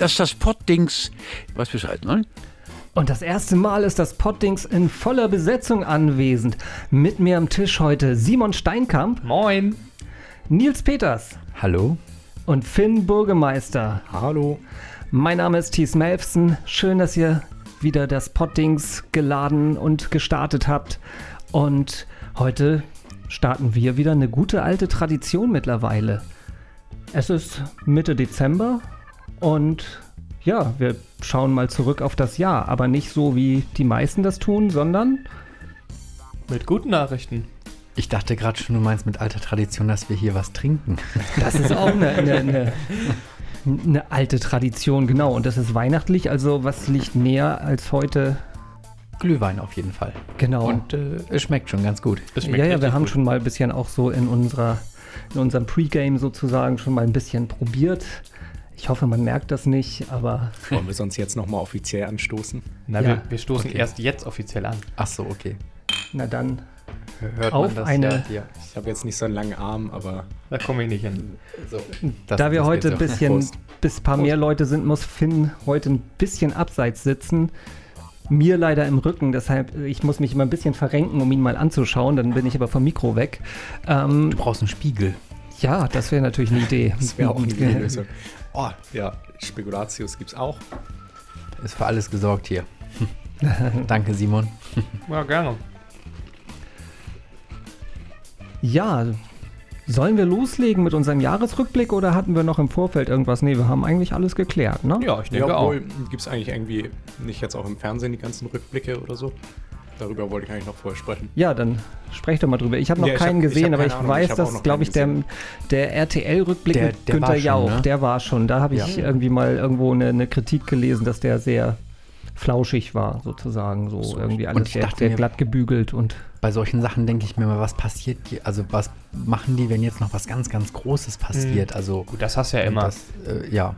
das ist das Poddings. Was Bescheid, ne? Und das erste Mal ist das Poddings in voller Besetzung anwesend. Mit mir am Tisch heute Simon Steinkamp. Moin. Nils Peters. Hallo. Und Finn Burgemeister. Hallo. Mein Name ist Thies Melfsen. Schön, dass ihr wieder das Poddings geladen und gestartet habt. Und heute starten wir wieder eine gute alte Tradition mittlerweile. Es ist Mitte Dezember und ja, wir schauen mal zurück auf das Jahr, aber nicht so wie die meisten das tun, sondern mit guten Nachrichten. Ich dachte gerade schon, du meinst mit alter Tradition, dass wir hier was trinken. Das ist auch eine, eine, eine, eine alte Tradition, genau. Und das ist weihnachtlich, also was liegt näher als heute? Glühwein auf jeden Fall. Genau. Und äh, es schmeckt schon ganz gut. ja, ja, wir haben schon mal ein bisschen auch so in unserer in unserem Pre-Game sozusagen schon mal ein bisschen probiert. Ich hoffe, man merkt das nicht, aber. Wollen wir sonst jetzt nochmal offiziell anstoßen? Na, ja. wir, wir, stoßen okay. erst jetzt offiziell an. Ach so, okay. Na dann. Hört auf eine. Ja ich habe jetzt nicht so einen langen Arm, aber. Da komme ich nicht hin. So, das, da wir heute ein bisschen, bis ein paar mehr Leute sind, muss Finn heute ein bisschen abseits sitzen. Mir leider im Rücken, deshalb ich muss mich immer ein bisschen verrenken, um ihn mal anzuschauen. Dann bin ich aber vom Mikro weg. Ähm, du brauchst einen Spiegel. Ja, das wäre natürlich eine Idee. Das wäre auch eine Idee. Oh, ja, Spekulatius gibt es auch. Ist für alles gesorgt hier. Danke, Simon. Ja, gerne. Ja, sollen wir loslegen mit unserem Jahresrückblick oder hatten wir noch im Vorfeld irgendwas? Nee, wir haben eigentlich alles geklärt, ne? Ja, ich denke ja, obwohl, auch. Gibt es eigentlich irgendwie nicht jetzt auch im Fernsehen die ganzen Rückblicke oder so? Darüber wollte ich eigentlich noch vorher sprechen. Ja, dann sprech doch mal drüber. Ich habe noch ja, keinen hab, gesehen, aber ich Ahnung, weiß, ich dass, glaube ich, der, der RTL-Rückblick mit der Günther Jauch, ne? der war schon. Da habe ich ja. irgendwie mal irgendwo eine, eine, Kritik gelesen, dass der sehr flauschig war, sozusagen. So, so. irgendwie alles sehr, sehr glatt gebügelt und. Bei solchen Sachen denke ich mir mal, was passiert hier? Also, was machen die, wenn jetzt noch was ganz, ganz Großes passiert? Mhm. Also, Gut, das hast du ja immer. Das, äh, ja.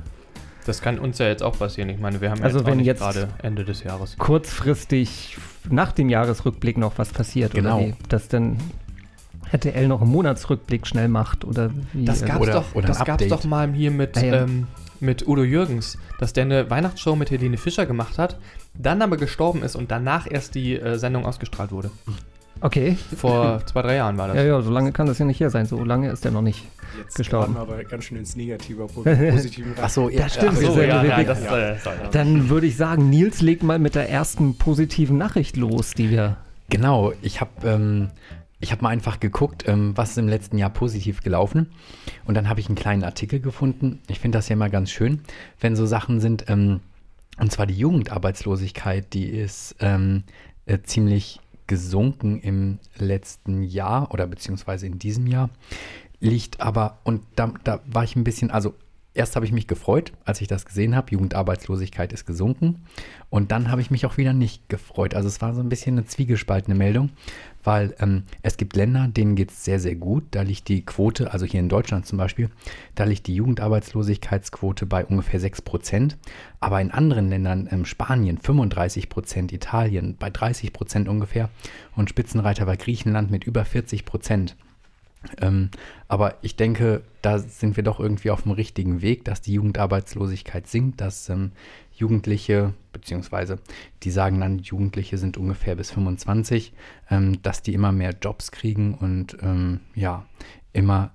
Das kann uns ja jetzt auch passieren. Ich meine, wir haben also jetzt wenn jetzt gerade Ende des Jahres. Kurzfristig nach dem Jahresrückblick noch was passiert genau. oder wie, dass dann RTL noch einen Monatsrückblick schnell macht oder wie. Das gab es doch, oder das gab's doch mal hier mit, ah, ja. ähm, mit Udo Jürgens, dass der eine Weihnachtsshow mit Helene Fischer gemacht hat, dann aber gestorben ist und danach erst die äh, Sendung ausgestrahlt wurde. Okay. Vor zwei, drei Jahren war das. Ja, ja, so lange kann das ja nicht her sein. So lange ist er noch nicht Jetzt gestorben. Jetzt aber ganz schön ins Negative, positiven Ach so, ja, das stimmt. So, ja, ja, das, ja. Dann würde ich sagen, Nils legt mal mit der ersten positiven Nachricht los, die wir. Genau, ich habe ähm, ich mal einfach geguckt, ähm, was ist im letzten Jahr positiv gelaufen. Und dann habe ich einen kleinen Artikel gefunden. Ich finde das ja immer ganz schön, wenn so Sachen sind. Ähm, und zwar die Jugendarbeitslosigkeit, die ist ähm, äh, ziemlich gesunken im letzten Jahr oder beziehungsweise in diesem Jahr. Liegt aber, und da, da war ich ein bisschen, also erst habe ich mich gefreut, als ich das gesehen habe, Jugendarbeitslosigkeit ist gesunken. Und dann habe ich mich auch wieder nicht gefreut. Also es war so ein bisschen eine zwiegespaltene Meldung, weil ähm, es gibt Länder, denen geht es sehr, sehr gut. Da liegt die Quote, also hier in Deutschland zum Beispiel, da liegt die Jugendarbeitslosigkeitsquote bei ungefähr 6 Prozent. Aber in anderen Ländern, ähm, Spanien 35 Prozent, Italien bei 30 Prozent ungefähr und Spitzenreiter war Griechenland mit über 40 Prozent. Ähm, aber ich denke, da sind wir doch irgendwie auf dem richtigen Weg, dass die Jugendarbeitslosigkeit sinkt, dass ähm, Jugendliche, beziehungsweise die sagen dann, Jugendliche sind ungefähr bis 25, ähm, dass die immer mehr Jobs kriegen und ähm, ja, immer,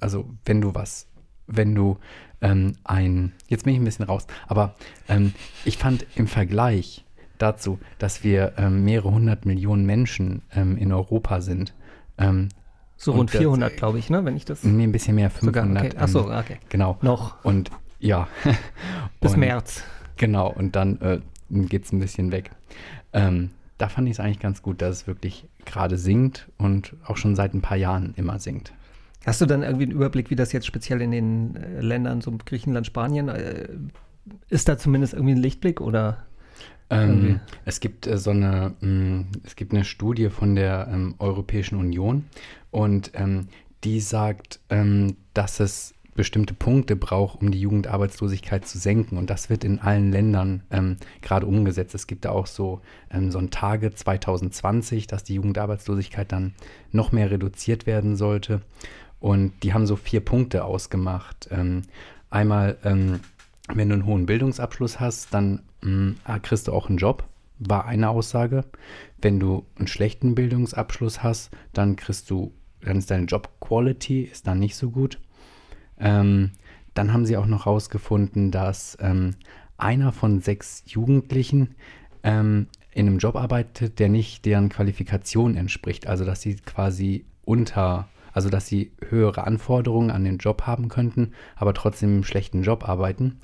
also wenn du was, wenn du ähm, ein, jetzt bin ich ein bisschen raus, aber ähm, ich fand im Vergleich dazu, dass wir mehrere hundert Millionen Menschen in Europa sind, ähm, so rund 400, glaube ich, ne? Wenn ich das. Nee, ein bisschen mehr, 500. Sogar, okay. Achso, okay. Genau. Noch. Und ja. Bis und, März. Genau, und dann äh, geht es ein bisschen weg. Ähm, da fand ich es eigentlich ganz gut, dass es wirklich gerade sinkt und auch schon seit ein paar Jahren immer sinkt. Hast du dann irgendwie einen Überblick, wie das jetzt speziell in den äh, Ländern, so Griechenland, Spanien, äh, ist da zumindest irgendwie ein Lichtblick oder? Ähm, es gibt äh, so eine, mh, mm, es gibt eine Studie von der ähm, Europäischen Union und ähm, die sagt, ähm, dass es bestimmte Punkte braucht, um die Jugendarbeitslosigkeit zu senken. Und das wird in allen Ländern ähm, gerade umgesetzt. Es gibt da auch so, ähm, so ein Tage 2020, dass die Jugendarbeitslosigkeit dann noch mehr reduziert werden sollte. Und die haben so vier Punkte ausgemacht. Ähm, einmal wenn du einen hohen Bildungsabschluss hast, dann mh, ah, kriegst du auch einen Job, war eine Aussage. Wenn du einen schlechten Bildungsabschluss hast, dann kriegst du, dann ist deine Job Quality ist dann nicht so gut. Ähm, dann haben sie auch noch herausgefunden, dass ähm, einer von sechs Jugendlichen ähm, in einem Job arbeitet, der nicht deren Qualifikation entspricht. Also dass sie quasi unter, also dass sie höhere Anforderungen an den Job haben könnten, aber trotzdem einen schlechten Job arbeiten.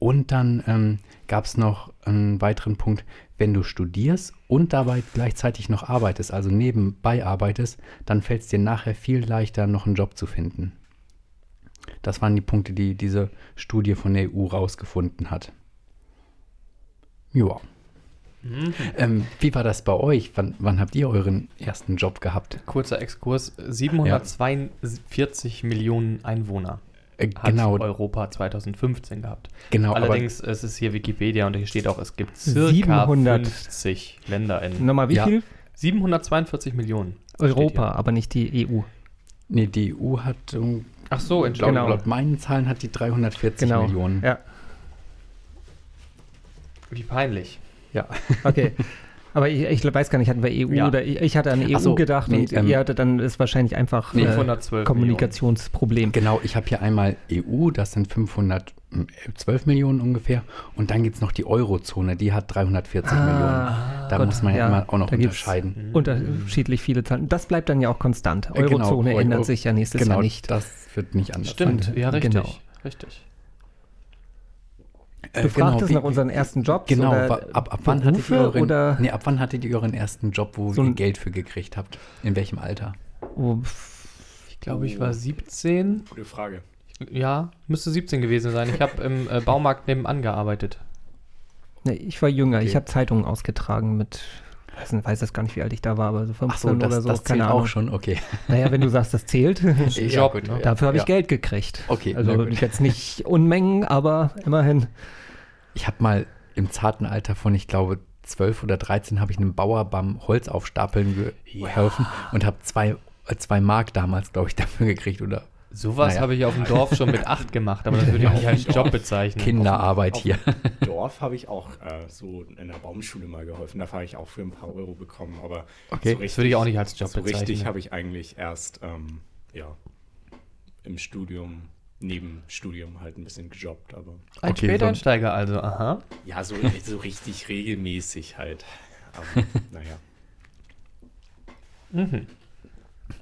Und dann ähm, gab es noch einen weiteren Punkt, wenn du studierst und dabei gleichzeitig noch arbeitest, also nebenbei arbeitest, dann fällt es dir nachher viel leichter, noch einen Job zu finden. Das waren die Punkte, die diese Studie von der EU rausgefunden hat. Ja. Mhm. Ähm, wie war das bei euch? Wann, wann, habt ihr euren ersten Job gehabt? Kurzer Exkurs: 742 ja. Millionen Einwohner. Äh, genau. Hat Europa 2015 gehabt. Genau. Allerdings es ist hier Wikipedia und hier steht auch, es gibt circa 50 Länder in. Nochmal wie ja. viel? 742 Millionen. Europa, aber nicht die EU. Nee, die EU hat. Ach so, Entschuldigung. Laut, laut meinen Zahlen hat die 340 genau. Millionen. Ja. Wie peinlich. Ja. Okay. Aber ich, ich, weiß gar nicht, hatten wir EU ja. oder ich, ich, hatte an EU so, gedacht nee, und ähm, ihr hattet dann ist wahrscheinlich einfach nee, äh, Kommunikationsproblem. Genau, ich habe hier einmal EU, das sind 512 Millionen ungefähr und dann gibt es noch die Eurozone, die hat 340 ah, Millionen. Da Gott, muss man ja, immer auch noch unterscheiden. Unterschiedlich viele Zahlen. Das bleibt dann ja auch konstant. Äh, genau, Eurozone genau, ändert sich ja nächstes genau, Jahr nicht. Das wird nicht anders Stimmt, sein. ja richtig. Genau. Richtig. Äh, du genau, fragtest wie, nach unseren ersten Jobs? Genau, ab, ab, wann hattet ihr euren, oder? Nee, ab wann hattet ihr euren ersten Job, wo so ihr Geld für gekriegt habt? In welchem Alter? Oh, ich glaube, ich war 17. Gute Frage. Ja, müsste 17 gewesen sein. Ich habe im äh, Baumarkt nebenan gearbeitet. Nee, ich war jünger. Okay. Ich habe Zeitungen ausgetragen mit ich weiß jetzt gar nicht, wie alt ich da war, aber so 15 so, das, oder so. Das zählt keine auch schon, okay. Naja, wenn du sagst, das zählt. ja, gut, Dafür habe ich ja. Geld gekriegt. Okay. Also jetzt nicht Unmengen, aber immerhin. Ich habe mal im zarten Alter von, ich glaube, 12 oder 13 habe ich einem Bauer beim Holzaufstapeln geholfen ja. und habe zwei, zwei Mark damals, glaube ich, dafür gekriegt oder Sowas naja. habe ich auf dem Dorf schon mit acht gemacht, aber das würde ich nicht als Job bezeichnen. Kinderarbeit auf, hier. Im Dorf habe ich auch äh, so in der Baumschule mal geholfen. Da habe ich auch für ein paar Euro bekommen. Aber okay. so richtig, das würde ich auch nicht als Job so bezeichnen. So richtig habe ich eigentlich erst ähm, ja, im Studium, neben Studium halt ein bisschen gejobbt. Aber ein okay, Späteinsteiger also, aha. Ja, so, so richtig regelmäßig halt. Aber naja. Mhm.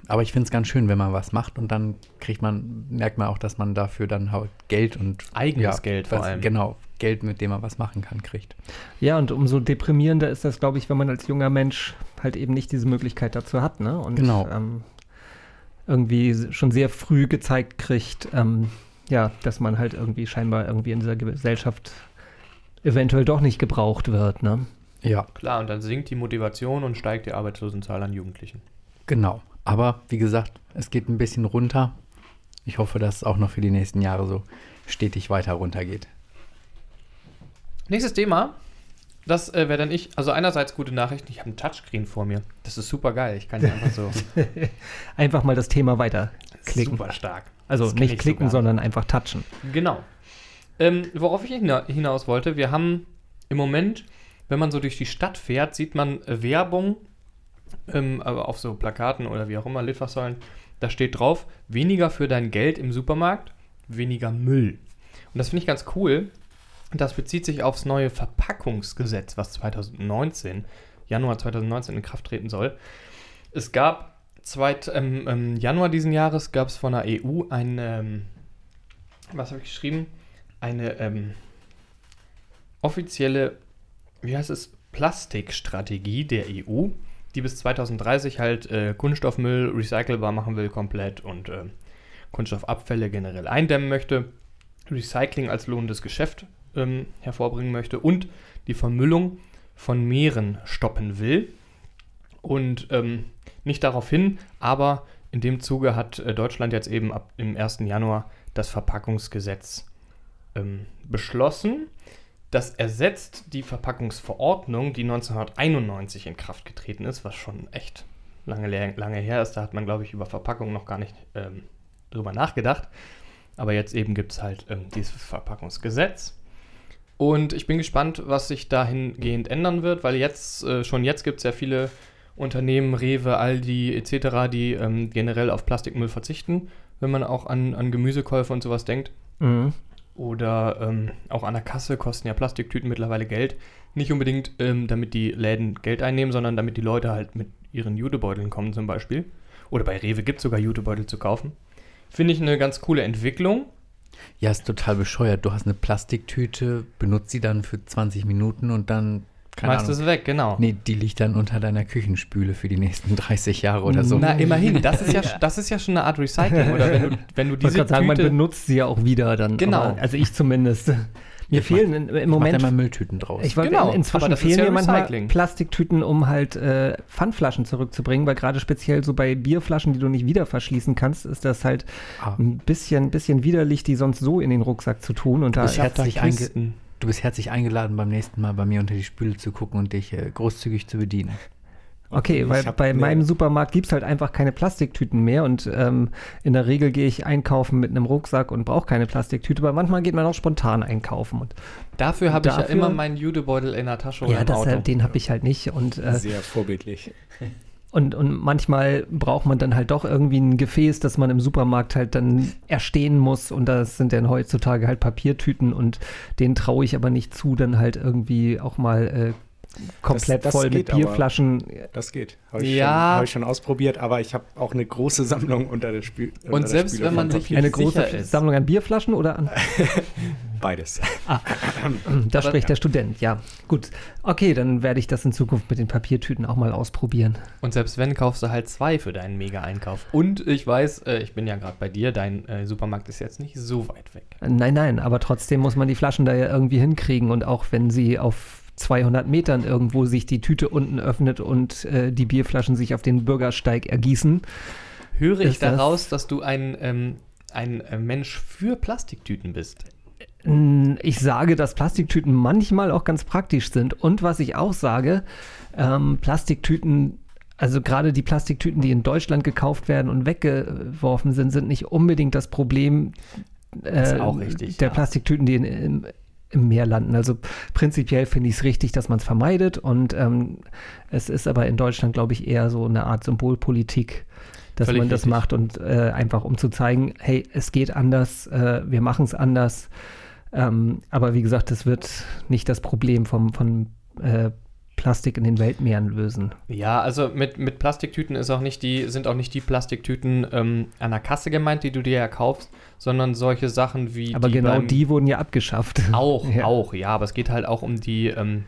Aber ich finde es ganz schön, wenn man was macht und dann kriegt man, merkt man auch, dass man dafür dann halt Geld und eigenes ja, Geld vor allem. Genau, Geld, mit dem man was machen kann, kriegt. Ja, und umso deprimierender ist das, glaube ich, wenn man als junger Mensch halt eben nicht diese Möglichkeit dazu hat, ne? Und genau. ähm, irgendwie schon sehr früh gezeigt kriegt, ähm, ja, dass man halt irgendwie scheinbar irgendwie in dieser Gesellschaft eventuell doch nicht gebraucht wird, ne? Ja. Klar, und dann sinkt die Motivation und steigt die Arbeitslosenzahl an Jugendlichen. Genau. Aber wie gesagt, es geht ein bisschen runter. Ich hoffe, dass es auch noch für die nächsten Jahre so stetig weiter runtergeht. Nächstes Thema. Das äh, wäre dann ich. Also einerseits gute Nachrichten. Ich habe ein Touchscreen vor mir. Das ist super geil. Ich kann ja einfach so. einfach mal das Thema weiter klicken. Super stark. Also nicht klicken, sondern einfach touchen. Genau. Ähm, worauf ich hinaus wollte, wir haben im Moment, wenn man so durch die Stadt fährt, sieht man Werbung ähm, aber auf so Plakaten oder wie auch immer, Litfaßsäulen, da steht drauf, weniger für dein Geld im Supermarkt, weniger Müll. Und das finde ich ganz cool. Das bezieht sich aufs neue Verpackungsgesetz, was 2019, Januar 2019 in Kraft treten soll. Es gab zweit, ähm, im Januar diesen Jahres gab es von der EU eine, ähm, was habe ich geschrieben? Eine ähm, offizielle, wie heißt es, Plastikstrategie der EU die bis 2030 halt äh, Kunststoffmüll recycelbar machen will komplett und äh, Kunststoffabfälle generell eindämmen möchte, Recycling als lohnendes Geschäft ähm, hervorbringen möchte und die Vermüllung von Meeren stoppen will. Und ähm, nicht darauf hin, aber in dem Zuge hat äh, Deutschland jetzt eben ab dem 1. Januar das Verpackungsgesetz ähm, beschlossen. Das ersetzt die Verpackungsverordnung, die 1991 in Kraft getreten ist, was schon echt lange, lange her ist. Da hat man, glaube ich, über Verpackung noch gar nicht ähm, drüber nachgedacht. Aber jetzt eben gibt es halt ähm, dieses Verpackungsgesetz. Und ich bin gespannt, was sich dahingehend ändern wird, weil jetzt, äh, schon jetzt gibt es ja viele Unternehmen, Rewe, Aldi etc., die ähm, generell auf Plastikmüll verzichten, wenn man auch an, an Gemüsekäufe und sowas denkt. Mhm. Oder ähm, auch an der Kasse kosten ja Plastiktüten mittlerweile Geld. Nicht unbedingt, ähm, damit die Läden Geld einnehmen, sondern damit die Leute halt mit ihren Jutebeuteln kommen zum Beispiel. Oder bei Rewe gibt es sogar Jutebeutel zu kaufen. Finde ich eine ganz coole Entwicklung. Ja, ist total bescheuert. Du hast eine Plastiktüte, benutzt sie dann für 20 Minuten und dann, keine Machst Ahnung. es weg, genau. Nee, die liegt dann unter deiner Küchenspüle für die nächsten 30 Jahre oder so. Na, immerhin. Das ist ja, das ist ja schon eine Art Recycling. Oder wenn du, wenn du Ich diese gerade sagen, man Tüte... benutzt sie ja auch wieder dann. Genau. Aber, also ich zumindest. Mir Ich fehlen in, im Mach Moment. da mal Mülltüten draus. Ich wollte Genau, in- inzwischen aber das ist fehlen ja mir manchmal Recycling. Plastiktüten, um halt äh, Pfandflaschen zurückzubringen, weil gerade speziell so bei Bierflaschen, die du nicht wieder verschließen kannst, ist das halt Ah. ein bisschen, bisschen widerlich, die sonst so in den Rucksack zu tun. Und Ich hab da herzlich einge-. Du bist herzlich eingeladen, beim nächsten Mal bei mir unter die Spüle zu gucken und dich äh, großzügig zu bedienen. Okay, weil hab bei eine- meinem Supermarkt gibt es halt einfach keine Plastiktüten mehr und ähm, in der Regel gehe ich einkaufen mit einem Rucksack und brauche keine Plastiktüte, aber manchmal geht man auch spontan einkaufen. Und, Dafür habe ich ja immer meinen Jutebeutel in der Tasche oder ja, im das, Auto. äh, den habe ich halt nicht und, äh, Sehr vorbildlich. und, und manchmal braucht man dann halt doch irgendwie ein Gefäß, das man im Supermarkt halt dann erstehen muss und das sind dann heutzutage halt Papiertüten und denen traue ich aber nicht zu, dann halt irgendwie auch mal äh, komplett das voll mit geht aber. Bierflaschen Das geht. Habe ich, Ja. schon- hab ich schon ausprobiert, aber ich habe auch eine große Sammlung unter der Spül unter Und selbst wenn man sich eine große ist. Sammlung an Bierflaschen oder an Beides. Da Aber- spricht der Student, ja. Gut. Okay, dann werde ich das in Zukunft mit den Papiertüten auch mal ausprobieren. Und selbst wenn, kaufst du halt zwei für deinen Mega-Einkauf. Und ich weiß, äh, ich bin ja gerade bei dir, dein äh, Supermarkt ist jetzt nicht so weit weg. Nein, nein, aber trotzdem muss man die Flaschen da ja irgendwie hinkriegen und auch wenn sie auf 200 Metern irgendwo sich die Tüte unten öffnet und äh, die Bierflaschen sich auf den Bürgersteig ergießen. Höre ich Ist das- daraus, dass du ein, ähm, ein äh, Mensch für Plastiktüten bist? Ich sage, dass Plastiktüten manchmal auch ganz praktisch sind. Und was ich auch sage, ähm, Plastiktüten, also gerade die Plastiktüten, die in Deutschland gekauft werden und weggeworfen sind, sind nicht unbedingt das Problem äh, der ja. Plastiktüten, die in, im, im Meer landen. Also prinzipiell finde ich es richtig, dass man es vermeidet. Und ähm, es ist aber in Deutschland, glaube ich, eher so eine Art Symbolpolitik. Dass Völlig man das richtig. macht und äh, einfach um zu zeigen, hey, es geht anders, äh, wir machen es anders. Ähm, aber wie gesagt, das wird nicht das Problem vom, von äh, Plastik in den Weltmeeren lösen. Ja, also mit, mit Plastiktüten ist auch nicht die, sind auch nicht die Plastiktüten ähm, an der Kasse gemeint, die du dir ja kaufst, sondern solche Sachen wie Aber die genau die wurden ja abgeschafft. Auch, Ja. auch, ja, aber es geht halt auch um die ähm,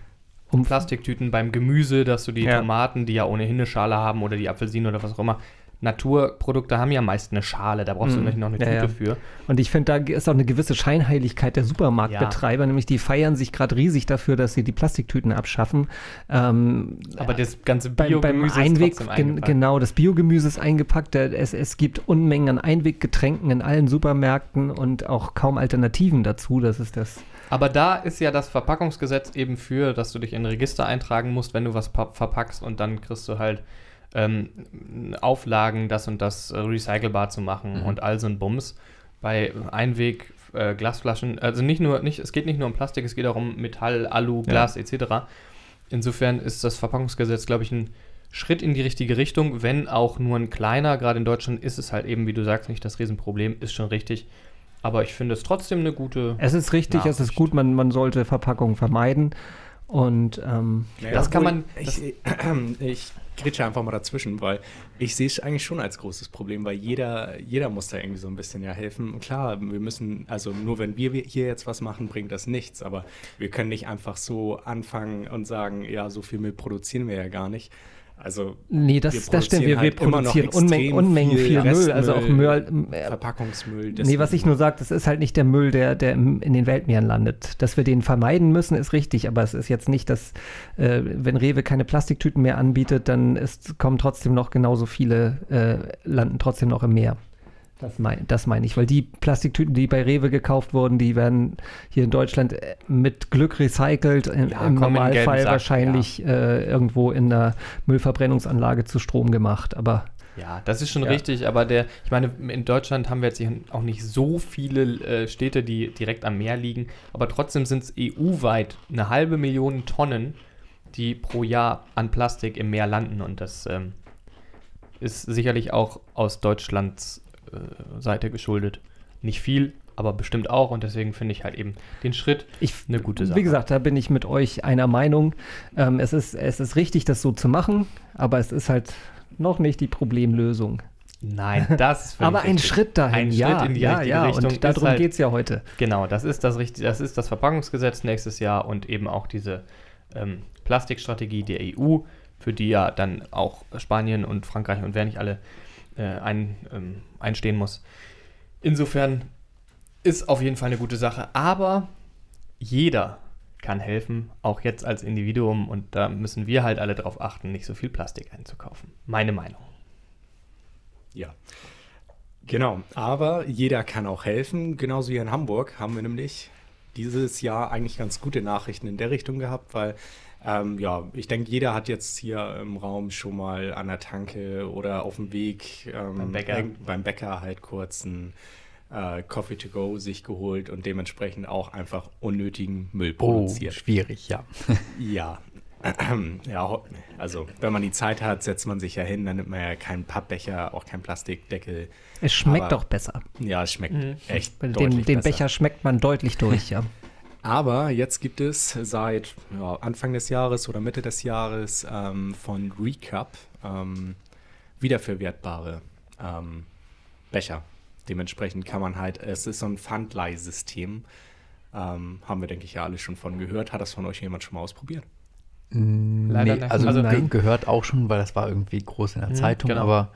Um Plastiktüten beim Gemüse, dass du die Ja. Tomaten, die ja ohnehin eine Schale haben oder die Apfelsinen oder was auch immer. Naturprodukte haben ja meist eine Schale, da brauchst du Mhm. noch eine Ja, Tüte ja. für. Und ich finde, da ist auch eine gewisse Scheinheiligkeit der Supermarktbetreiber, nämlich die feiern sich gerade riesig dafür, dass sie die Plastiktüten abschaffen. Ähm, Aber das ganze beim, beim Biogemüse Einweg, ist gen, eingepackt. genau, das Biogemüse ist eingepackt. Es, es gibt Unmengen an Einweggetränken in allen Supermärkten und auch kaum Alternativen dazu. Das ist das. Aber da ist ja das Verpackungsgesetz eben für, dass du dich in ein Register eintragen musst, wenn du was pa- verpackst und dann kriegst du halt ähm, Auflagen, das und das äh, recycelbar zu machen Mhm. und all so ein Bums. Bei Einweg äh, Glasflaschen, also nicht nur, nicht, es geht nicht nur um Plastik, es geht auch um Metall, Alu, Ja. Glas etc. Insofern ist das Verpackungsgesetz, glaube ich, ein Schritt in die richtige Richtung, wenn auch nur ein kleiner. Gerade in Deutschland ist es halt eben, wie du sagst, nicht das Riesenproblem, ist schon richtig. Aber ich finde es trotzdem eine gute. Es ist richtig, es ist Nachricht. gut, man, man sollte Verpackungen vermeiden. Und ähm, Naja, Das kann man- das- Ich, ich grätsche einfach mal dazwischen, weil ich sehe es eigentlich schon als großes Problem, weil jeder, jeder muss da irgendwie so ein bisschen ja helfen. Klar, wir müssen, also nur wenn wir hier jetzt was machen, bringt das nichts, aber wir können nicht einfach so anfangen und sagen, ja, so viel Müll produzieren wir ja gar nicht. Also nee, das, Wir das stimmt. Wir, wir produzieren halt produzieren Unmengen, Unmengen viel, viel Müll. Also auch Restmüll, Müll. äh, Verpackungsmüll. Nee, was ich nur sage, das ist halt nicht der Müll, der, der im, in den Weltmeeren landet. Dass wir den vermeiden müssen, ist richtig, aber es ist jetzt nicht, dass, äh, wenn Rewe keine Plastiktüten mehr anbietet, dann ist, kommen trotzdem noch genauso viele, äh, landen trotzdem noch im Meer. Das, mein, das meine ich, weil die Plastiktüten, die bei Rewe gekauft wurden, die werden hier in Deutschland äh, mit Glück recycelt, im, Ja, im Normalfall wahrscheinlich äh, irgendwo in einer Müllverbrennungsanlage zu Strom gemacht. Aber Ja, das ist schon Ja. richtig, aber der, ich meine, in Deutschland haben wir jetzt auch nicht so viele äh, Städte, die direkt am Meer liegen, aber trotzdem sind es EU-weit eine halbe Million Tonnen, die pro Jahr an Plastik im Meer landen und das ähm, ist sicherlich auch aus Deutschlands äh, Seite geschuldet. Nicht viel, aber bestimmt auch und deswegen finde ich halt eben den Schritt Ich, eine gute Sache. Wie gesagt, da bin ich mit euch einer Meinung. Ähm, es, ist, es ist richtig, das so zu machen, aber es ist halt noch nicht die Problemlösung. Nein, das ist Aber ein. Schritt dahin, Ein ja, Schritt in die ja, richtige ja, Richtung und darum halt- geht es ja heute. Genau, das ist das, richtig, das ist das Verpackungsgesetz nächstes Jahr und eben auch diese ähm, Plastikstrategie der EU, für die ja dann auch Spanien und Frankreich und wer nicht alle äh, ein, ähm, einstehen muss. Insofern ist auf jeden Fall eine gute Sache, aber jeder kann helfen, auch jetzt als Individuum und da müssen wir halt alle darauf achten, nicht so viel Plastik einzukaufen. Meine Meinung. Ja. Genau, aber jeder kann auch helfen. Genauso wie in Hamburg haben wir nämlich dieses Jahr eigentlich ganz gute Nachrichten in der Richtung gehabt, weil ähm, ja, ich denke, jeder hat jetzt hier im Raum schon mal an der Tanke oder auf dem Weg ähm, Beim Bäcker. beim Bäcker halt kurz ein äh, Coffee to go sich geholt und dementsprechend auch einfach unnötigen Müll Oh, produziert. schwierig, ja. Ja. Ja, also wenn man die Zeit hat, setzt man sich ja hin, dann nimmt man ja keinen Pappbecher, auch keinen Plastikdeckel. Es schmeckt Aber- doch besser. Ja, es schmeckt Mhm. echt Den, deutlich den besser. Becher schmeckt man deutlich durch, ja. Aber jetzt gibt es seit ja, Anfang des Jahres oder Mitte des Jahres ähm, von Recap ähm, wiederverwertbare ähm, Becher. Dementsprechend kann man halt, es ist so ein Pfandleihsystem. Ähm, haben wir, denke ich, ja alle schon von gehört. Hat das von euch jemand schon mal ausprobiert? Leider nee, nicht. also, Also- ge gehört auch schon, weil das war irgendwie groß in der Mhm, Zeitung, genau. aber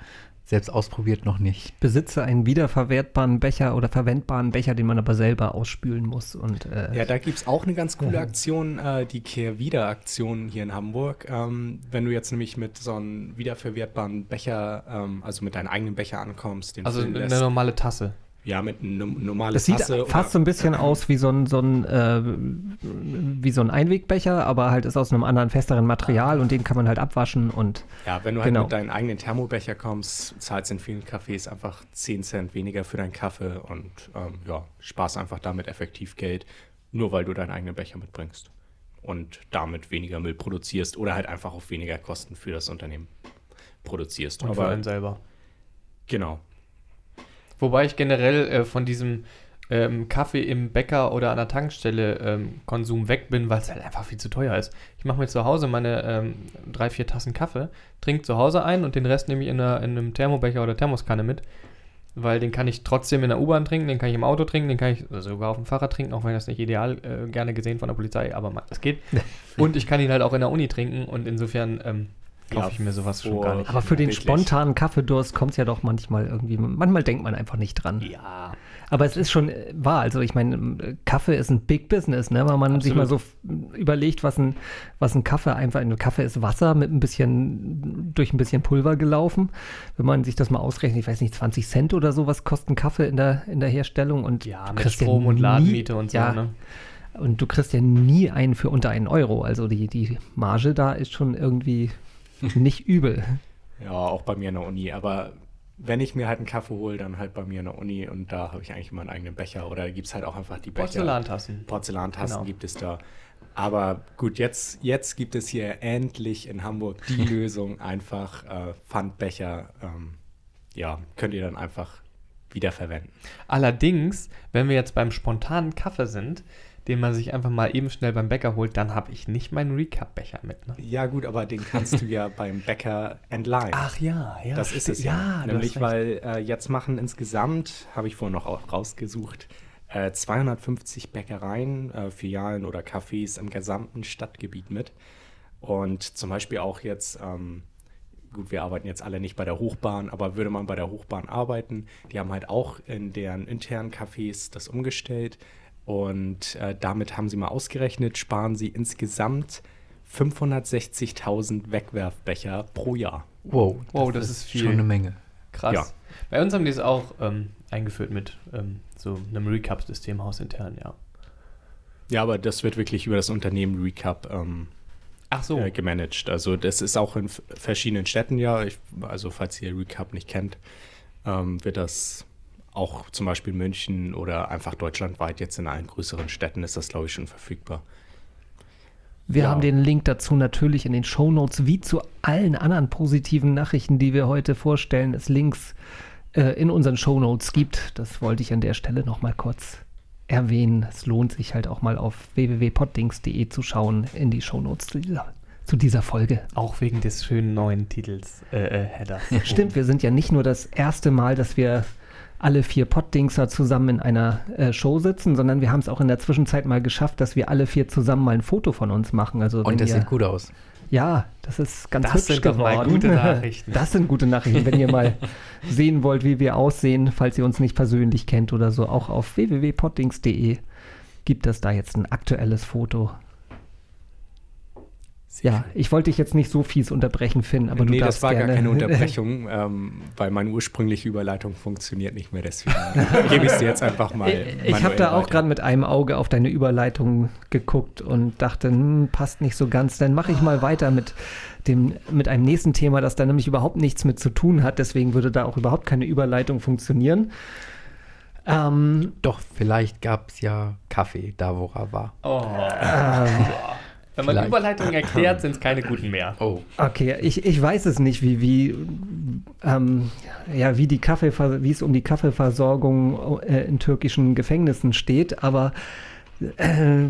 selbst ausprobiert noch nicht. Besitze einen wiederverwertbaren Becher oder verwendbaren Becher, den man aber selber ausspülen muss. Und äh, Ja, da gibt es auch eine ganz coole Aktion, äh, die Kehr-Wieder-Aktion hier in Hamburg. Ähm, wenn du jetzt nämlich mit so einem wiederverwertbaren Becher, ähm, also mit deinem eigenen Becher ankommst, den Also eine lässt, normale Tasse. Ja, mit einer normalen das sieht Tasse fast so ein bisschen aus wie so ein, so ein, äh, wie so ein Einwegbecher, aber halt ist aus einem anderen, festeren Material und den kann man halt abwaschen und Ja, wenn du halt Genau. mit deinem eigenen Thermobecher kommst, zahlst in vielen Cafés einfach 10 Cent weniger für deinen Kaffee und ähm, ja, sparst einfach damit effektiv Geld, nur weil du deinen eigenen Becher mitbringst und damit weniger Müll produzierst oder halt einfach auch weniger Kosten für das Unternehmen produzierst. Und für einen selber. genau. Wobei ich generell äh, von diesem ähm, Kaffee im Bäcker oder an der Tankstelle ähm, Konsum weg bin, weil es halt einfach viel zu teuer ist. Ich mache mir zu Hause meine ähm, drei, vier Tassen Kaffee, trinke zu Hause ein und den Rest nehme ich in, einer, in einem Thermobecher oder Thermoskanne mit. Weil den kann ich trotzdem in der U-Bahn trinken, den kann ich im Auto trinken, den kann ich sogar auf dem Fahrrad trinken, auch wenn das nicht ideal äh, gerne gesehen von der Polizei, aber es geht. und ich kann ihn halt auch in der Uni trinken und insofern ähm, kaufe Ja, ich mir sowas schon gar nicht. aber für den Wirklich. spontanen Kaffeedurst kommt es ja doch manchmal irgendwie, manchmal denkt man einfach nicht dran. Ja. Aber es ist schon äh, wahr. Also ich meine, Kaffee ist ein Big Business, ne? Wenn man sich mal so Absolut. überlegt, was ein, was ein Kaffee einfach, ein Kaffee ist Wasser mit ein bisschen, durch ein bisschen Pulver gelaufen. Wenn man sich das mal ausrechnet, ich weiß nicht, 20 Cent oder so, was kostet ein Kaffee in der, in der Herstellung? Und Ja, mit kriegst ja Strom und Ladenmiete und so, ja, ne? Und du kriegst ja nie einen für unter einen Euro. Also die, die Marge da ist schon irgendwie nicht übel. Ja, auch bei mir in der Uni. Aber wenn ich mir halt einen Kaffee hole, dann halt bei mir in der Uni und da habe ich eigentlich immer einen eigenen Becher. Oder gibt es halt auch einfach die Becher. Porzellantassen. Porzellantassen Genau. gibt es da. Aber gut, jetzt, jetzt gibt es hier endlich in Hamburg die Lösung, einfach äh, Pfandbecher, ähm, ja, könnt ihr dann einfach wiederverwenden. Allerdings, wenn wir jetzt beim spontanen Kaffee sind, den man sich einfach mal eben schnell beim Bäcker holt, dann habe ich nicht meinen Recap-Becher mit. Ne? Ja gut, aber den kannst du ja beim Bäcker entleihen. ja, ja. das ist es ja. Nämlich, weil äh, jetzt machen insgesamt, habe ich vorhin noch auch rausgesucht, äh, 250 Bäckereien, äh, Filialen oder Cafés im gesamten Stadtgebiet mit. Und zum Beispiel auch jetzt, ähm, gut, wir arbeiten jetzt alle nicht bei der Hochbahn, aber würde man bei der Hochbahn arbeiten, die haben halt auch in deren internen Cafés das umgestellt. Und äh, damit haben sie mal ausgerechnet, sparen sie insgesamt 560.000 Wegwerfbecher pro Jahr. Wow, Wow, das ist viel. schon eine Menge. Krass. Ja. Bei uns haben die es auch ähm, eingeführt mit ähm, so einem Recap-System hausintern, ja. Ja, aber das wird wirklich über das Unternehmen Recap ähm, Ach so. äh, gemanagt. Also das ist auch in verschiedenen Städten ja. Ich, also falls ihr Recap nicht kennt, ähm, wird das auch zum Beispiel München oder einfach deutschlandweit jetzt in allen größeren Städten ist das, glaube ich, schon verfügbar. Wir Ja. haben den Link dazu natürlich in den Shownotes, wie zu allen anderen positiven Nachrichten, die wir heute vorstellen, es Links äh, in unseren Shownotes gibt. Das wollte ich an der Stelle nochmal kurz erwähnen. Es lohnt sich halt auch mal auf www.poddings.de zu schauen in die Shownotes zu dieser, zu dieser Folge. Auch wegen des schönen neuen Titels, äh, äh, Headers. Stimmt, wir sind ja nicht nur das erste Mal, dass wir alle vier Poddingser zusammen in einer äh, Show sitzen, sondern wir haben es auch in der Zwischenzeit mal geschafft, dass wir alle vier zusammen mal ein Foto von uns machen. Also Und das ihr, sieht gut aus. Ja, das ist ganz Das hübsch geworden. gute Nachrichten. Das sind gute Nachrichten, wenn ihr mal sehen wollt, wie wir aussehen, falls ihr uns nicht persönlich kennt oder so. Auch auf www.poddings.de gibt es da jetzt ein aktuelles Foto. Ja, ich wollte dich jetzt nicht so fies unterbrechen, Finn, aber du nee, darfst das war gerne. gar keine Unterbrechung, ähm, weil meine ursprüngliche Überleitung funktioniert nicht mehr. Deswegen gebe ich es dir jetzt einfach mal. Ich habe manuell da auch gerade mit einem Auge auf deine Überleitung geguckt und dachte, hm, passt nicht so ganz. Dann mache ich mal weiter mit dem mit einem nächsten Thema, das da nämlich überhaupt nichts mit zu tun hat. Deswegen würde da auch überhaupt keine Überleitung funktionieren. Ähm, Doch, vielleicht gab es ja Kaffee da, wo er war. Oh. ähm, Wenn man Vielleicht. Überleitungen erklärt, sind es keine guten mehr. Oh. okay, ich, ich weiß es nicht, wie, wie, ähm, ja, wie, die Kaffeever wie es um die Kaffeeversorgung äh, in türkischen Gefängnissen steht, aber äh,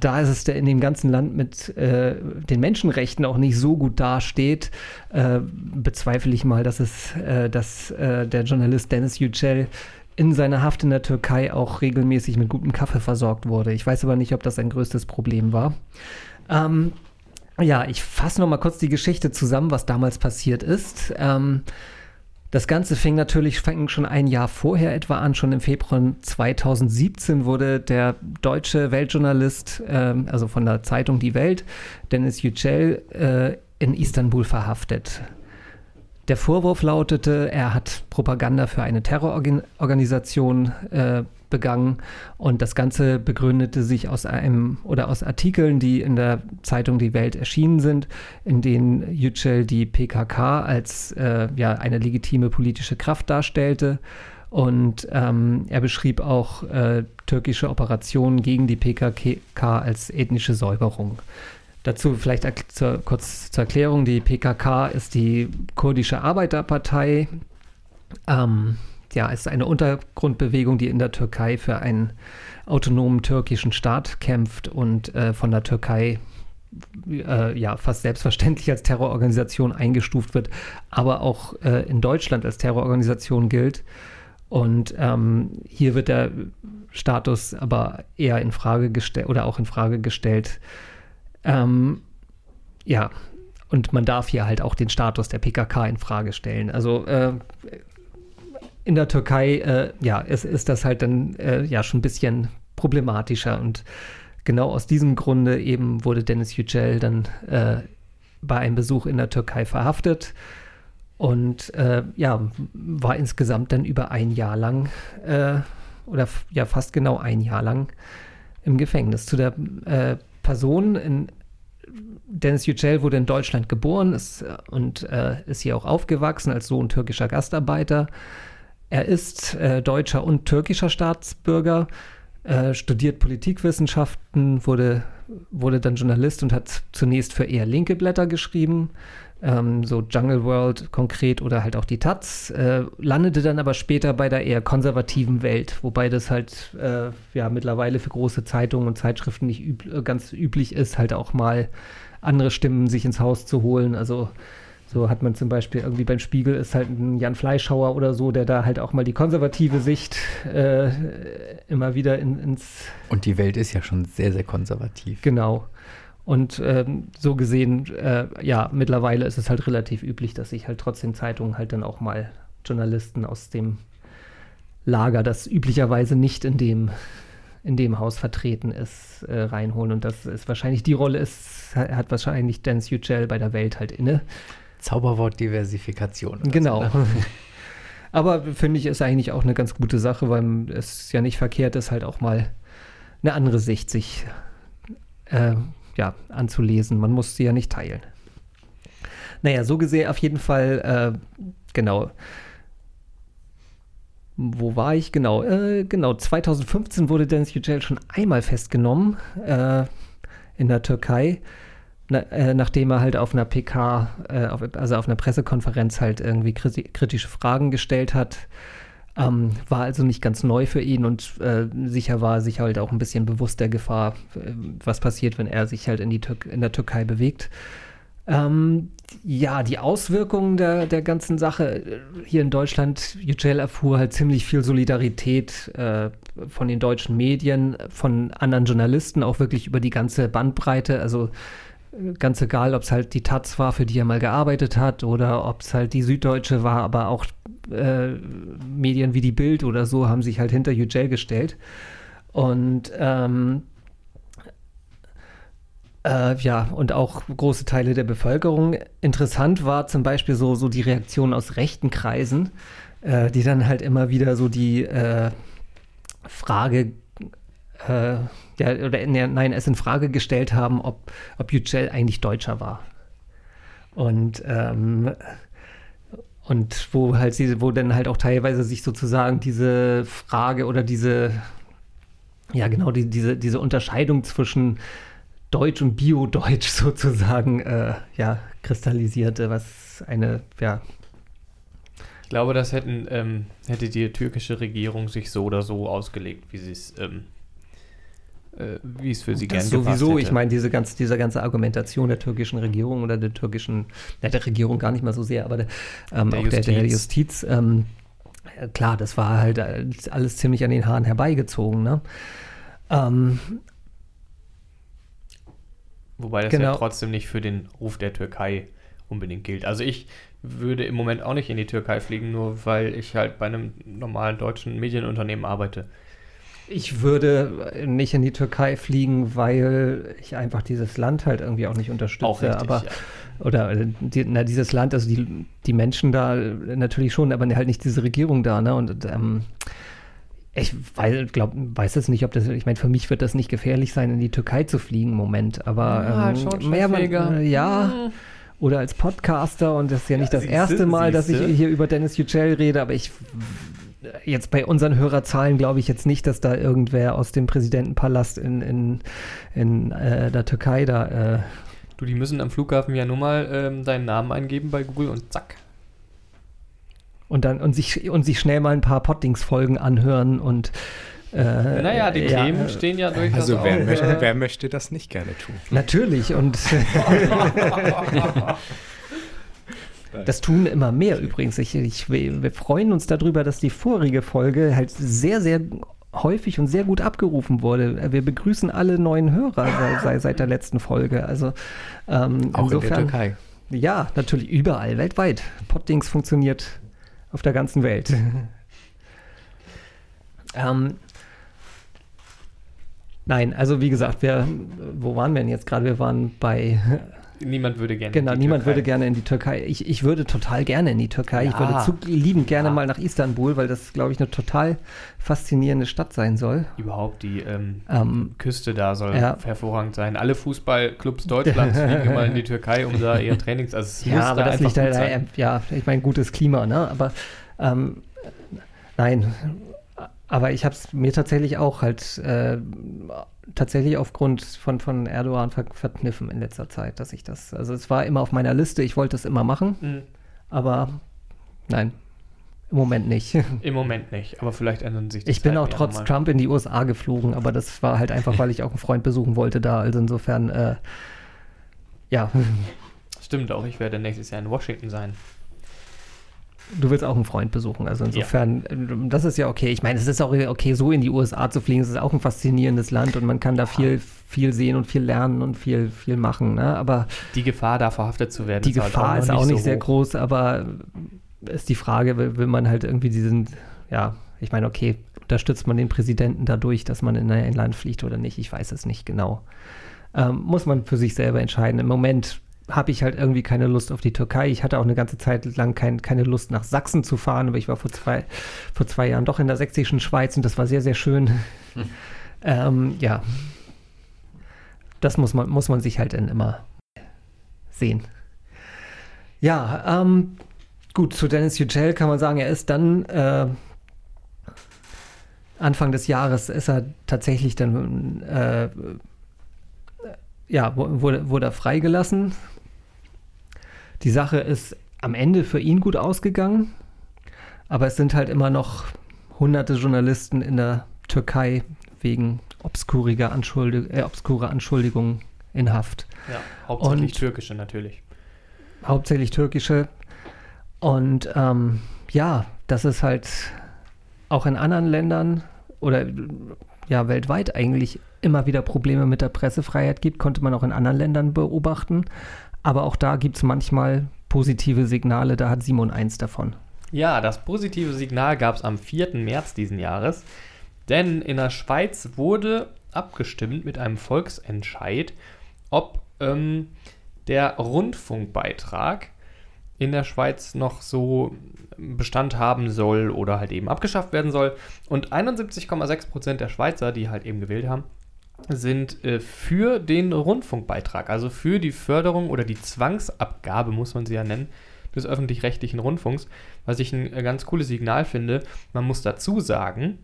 da es der in dem ganzen Land mit äh, den Menschenrechten auch nicht so gut dasteht, äh, bezweifle ich mal, dass es, äh, dass äh, der Journalist Dennis Yücel in seiner Haft in der Türkei auch regelmäßig mit gutem Kaffee versorgt wurde. Ich weiß aber nicht, ob das sein größtes Problem war. Ähm, ja, ich fasse noch mal kurz die Geschichte zusammen, was damals passiert ist. Ähm, das Ganze fing natürlich fing schon ein Jahr vorher etwa an. Schon im Februar 2017 wurde der deutsche Weltjournalist, ähm, also von der Zeitung Die Welt, Dennis Yücel, äh, in Istanbul verhaftet. Der Vorwurf lautete, er hat Propaganda für eine Terrororganisation äh, begangen und das Ganze begründete sich aus einem oder aus Artikeln, die in der Zeitung Die Welt erschienen sind, in denen Yücel die PKK als äh, ja, eine legitime politische Kraft darstellte. Und ähm, er beschrieb auch äh, türkische Operationen gegen die PKK als ethnische Säuberung. Dazu vielleicht zur, kurz zur Erklärung, die PKK ist die kurdische Arbeiterpartei. Ähm, ja, ist eine Untergrundbewegung, die in der Türkei für einen autonomen türkischen Staat kämpft und äh, von der Türkei äh, ja fast selbstverständlich als Terrororganisation eingestuft wird, aber auch äh, in Deutschland als Terrororganisation gilt. Und ähm, hier wird der Status aber eher in Frage gestellt oder auch in Frage gestellt. Ähm, ja, und man darf hier halt auch den Status der PKK in Frage stellen. Also äh, in der Türkei, äh, ja, ist, ist das halt dann äh, ja schon ein bisschen problematischer und genau aus diesem Grunde eben wurde Dennis Yücel dann äh, bei einem Besuch in der Türkei verhaftet und äh, ja, war insgesamt dann über ein Jahr lang äh, oder ja fast genau ein Jahr lang im Gefängnis. Zu der äh, Person in Dennis Yücel wurde in Deutschland geboren ist, und äh, ist hier auch aufgewachsen als Sohn türkischer Gastarbeiter. Er ist äh, deutscher und türkischer Staatsbürger, äh, studiert Politikwissenschaften, wurde, wurde dann Journalist und hat zunächst für eher linke Blätter geschrieben, ähm, so Jungle World konkret oder halt auch die Taz, äh, landete dann aber später bei der eher konservativen Welt, wobei das halt äh, ja mittlerweile für große Zeitungen und Zeitschriften nicht üb ganz üblich ist, halt auch mal andere Stimmen sich ins Haus zu holen. Also so hat man zum Beispiel irgendwie beim Spiegel ist halt ein Jan Fleischhauer oder so, der da halt auch mal die konservative Sicht äh, immer wieder in, ins Und die Welt ist ja schon sehr, sehr konservativ. Genau. Und ähm, so gesehen, äh, ja, mittlerweile ist es halt relativ üblich, dass sich halt trotzdem Zeitungen halt dann auch mal Journalisten aus dem Lager, das üblicherweise nicht in dem, in dem Haus vertreten ist, äh, reinholen. Und das ist wahrscheinlich, die Rolle ist, hat wahrscheinlich Dennis Yücel bei der Welt halt inne. Zauberwort Diversifikation. Genau. So, ne? Aber finde ich, ist eigentlich auch eine ganz gute Sache, weil es ja nicht verkehrt ist, halt auch mal eine andere Sicht sich äh, ja, anzulesen. Man muss sie ja nicht teilen. Naja, so gesehen auf jeden Fall, äh, genau. Wo war ich? Genau, äh, genau. 2015 wurde Dennis Yücel schon einmal festgenommen äh, in der Türkei, na, äh, nachdem er halt auf einer PK, äh, auf, also auf einer Pressekonferenz halt irgendwie kritische Fragen gestellt hat. Ähm, war also nicht ganz neu für ihn und äh, sicher war sich halt auch ein bisschen bewusst der Gefahr, äh, was passiert, wenn er sich halt in, die Tür in der Türkei bewegt. Ähm, ja, die Auswirkungen der, der ganzen Sache äh, hier in Deutschland, Yücel erfuhr halt ziemlich viel Solidarität äh, von den deutschen Medien, von anderen Journalisten, auch wirklich über die ganze Bandbreite. Also ganz egal, ob es halt die Taz war, für die er mal gearbeitet hat, oder ob es halt die Süddeutsche war, aber auch äh, Medien wie die Bild oder so haben sich halt hinter Yücel gestellt. Und ähm, äh, ja, und auch große Teile der Bevölkerung. Interessant war zum Beispiel so, so die Reaktion aus rechten Kreisen, äh, die dann halt immer wieder so die äh, Frage, ja, oder nein, es in Frage gestellt haben, ob, ob Yücel eigentlich Deutscher war. Und ähm, und wo halt sie, wo dann halt auch teilweise sich sozusagen diese Frage oder diese, ja genau, die, diese, diese Unterscheidung zwischen Deutsch und Bio-Deutsch sozusagen äh, ja, kristallisierte, was eine, ja. Ich glaube, das hätten, ähm, hätte die türkische Regierung sich so oder so ausgelegt, wie sie es ähm, äh, wie es für sie gerne sowieso, ich meine, diese ganze, diese ganze Argumentation der türkischen Regierung oder der türkischen, ja, der Regierung gar nicht mal so sehr, aber der, ähm, der auch Justiz. der, der Justiz, ähm, klar, das war halt alles ziemlich an den Haaren herbeigezogen, ne? Ähm, Wobei das genau. ja trotzdem nicht für den Ruf der Türkei unbedingt gilt. Also ich würde im Moment auch nicht in die Türkei fliegen, nur weil ich halt bei einem normalen deutschen Medienunternehmen arbeite. Ich würde nicht in die Türkei fliegen, weil ich einfach dieses Land halt irgendwie auch nicht unterstütze. Auch richtig, aber ja. oder die, na, dieses Land, also die, die Menschen da natürlich schon, aber halt nicht diese Regierung da, ne? Und ähm, ich weiß, glaub, weiß es nicht, ob das, ich meine, für mich wird das nicht gefährlich sein, in die Türkei zu fliegen im Moment, aber ja, ähm, mehr man, äh, ja, hm. oder als Podcaster und das ist ja, ja nicht das erste Mal, dass ich hier über Dennis Yücel rede, aber ich jetzt bei unseren Hörerzahlen glaube ich jetzt nicht, dass da irgendwer aus dem Präsidentenpalast in, in, in äh, der Türkei da. Äh du, die müssen am Flughafen ja nur mal ähm, deinen Namen eingeben bei Google und zack, und dann und sich und sich schnell mal ein paar Pottings-Folgen anhören und äh, naja, die Themen ja, stehen ja durchaus Also wer, auch, möchte, äh, wer möchte das nicht gerne tun? Natürlich und Das tun immer mehr übrigens. Ich, ich, wir freuen uns darüber, dass die vorige Folge halt sehr, sehr häufig und sehr gut abgerufen wurde. Wir begrüßen alle neuen Hörer seit, seit der letzten Folge. Also ähm, auch insofern, in der Türkei. Ja, natürlich überall, weltweit. Poddings funktioniert auf der ganzen Welt. ähm, nein, also wie gesagt, wir, wo waren wir denn jetzt gerade? Wir waren bei Niemand würde gerne Genau, niemand Türkei. würde gerne in die Türkei. Ich, ich würde total gerne in die Türkei. Ja. Ich würde zu, liebend gerne ja. mal nach Istanbul, weil das, glaube ich, eine total faszinierende Stadt sein soll. Überhaupt die ähm, ähm, Küste da soll ja. hervorragend sein. Alle Fußballclubs Deutschlands fliegen immer in die Türkei, um da ihre Trainings. Also ja, aber da das liegt da, ja, ich meine, gutes Klima, ne? Aber ähm, nein, aber ich habe es mir tatsächlich auch halt äh, tatsächlich aufgrund von, von Erdogan ver verkniffen in letzter Zeit, dass ich das, also es war immer auf meiner Liste, ich wollte es immer machen, mhm. aber nein, im Moment nicht. Im Moment nicht, aber vielleicht ändern sich die Ich bin auch trotz mal. Trump in die USA geflogen, aber das war halt einfach, weil ich auch einen Freund besuchen wollte da, also insofern, äh, ja. Stimmt auch, ich werde nächstes Jahr in Washington sein. Du willst auch einen Freund besuchen. Also insofern, ja. das ist ja okay. Ich meine, es ist auch okay, so in die USA zu fliegen. Es ist auch ein faszinierendes Land und man kann da viel, viel sehen und viel lernen und viel, viel machen. Ne? Aber die Gefahr, da verhaftet zu werden, die ist Gefahr halt auch ist auch nicht, so sehr hoch. groß. Aber ist die Frage, will, will man halt irgendwie diesen, ja, ich meine, okay, unterstützt man den Präsidenten dadurch, dass man in ein Land fliegt oder nicht? Ich weiß es nicht genau. Ähm, muss man für sich selber entscheiden. Im Moment habe ich halt irgendwie keine Lust auf die Türkei. Ich hatte auch eine ganze Zeit lang kein, keine Lust nach Sachsen zu fahren, aber ich war vor zwei, vor zwei Jahren doch in der sächsischen Schweiz und das war sehr, sehr schön. Hm. Ähm, ja. das muss man, muss man sich halt dann immer sehen. Ja, ähm, gut, zu Dennis Yücel kann man sagen, er ist dann äh, Anfang des Jahres ist er tatsächlich dann äh, ja, wurde, wurde er freigelassen. Die Sache ist am Ende für ihn gut ausgegangen, aber es sind halt immer noch hunderte Journalisten in der Türkei wegen obskuriger Anschuldig äh, obskurer Anschuldigungen in Haft. Ja, hauptsächlich Und- türkische natürlich. Hauptsächlich türkische. Und ähm, ja, das ist halt auch in anderen Ländern oder ja weltweit eigentlich immer wieder Probleme mit der Pressefreiheit gibt, konnte man auch in anderen Ländern beobachten. Aber auch da gibt es manchmal positive Signale, da hat Simon eins davon. Ja, das positive Signal gab es am 4. März diesen Jahres, denn in der Schweiz wurde abgestimmt mit einem Volksentscheid, ob ähm, der Rundfunkbeitrag in der Schweiz noch so Bestand haben soll oder halt eben abgeschafft werden soll. Und 71,6% der Schweizer, die halt eben gewählt haben, sind äh, für den Rundfunkbeitrag, also für die Förderung oder die Zwangsabgabe, muss man sie ja nennen, des öffentlich-rechtlichen Rundfunks, was ich ein äh, ganz cooles Signal finde. Man muss dazu sagen,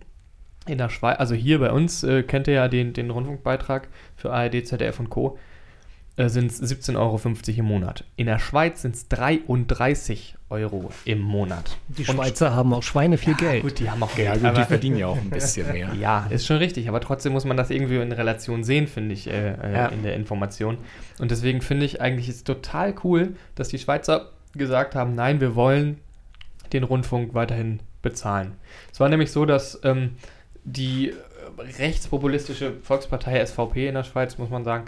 in der Schweiz, also hier bei uns äh, kennt ihr ja den, den Rundfunkbeitrag für ARD, ZDF und Co. Äh, sind es 17,50 Euro im Monat. In der Schweiz sind es 33 Euro im Monat. Die Und- Schweizer haben auch Schweine viel Geld. Gut, die haben auch Ja, Geld. gut, die aber- verdienen ja auch ein bisschen mehr. ja, ist schon richtig, aber trotzdem muss man das irgendwie in Relation sehen, finde ich, äh, äh, Ja. in der Information. Und deswegen finde ich eigentlich ist total cool, dass die Schweizer gesagt haben, nein, wir wollen den Rundfunk weiterhin bezahlen. Es war nämlich so, dass ähm, die äh, rechtspopulistische Volkspartei SVP in der Schweiz, muss man sagen,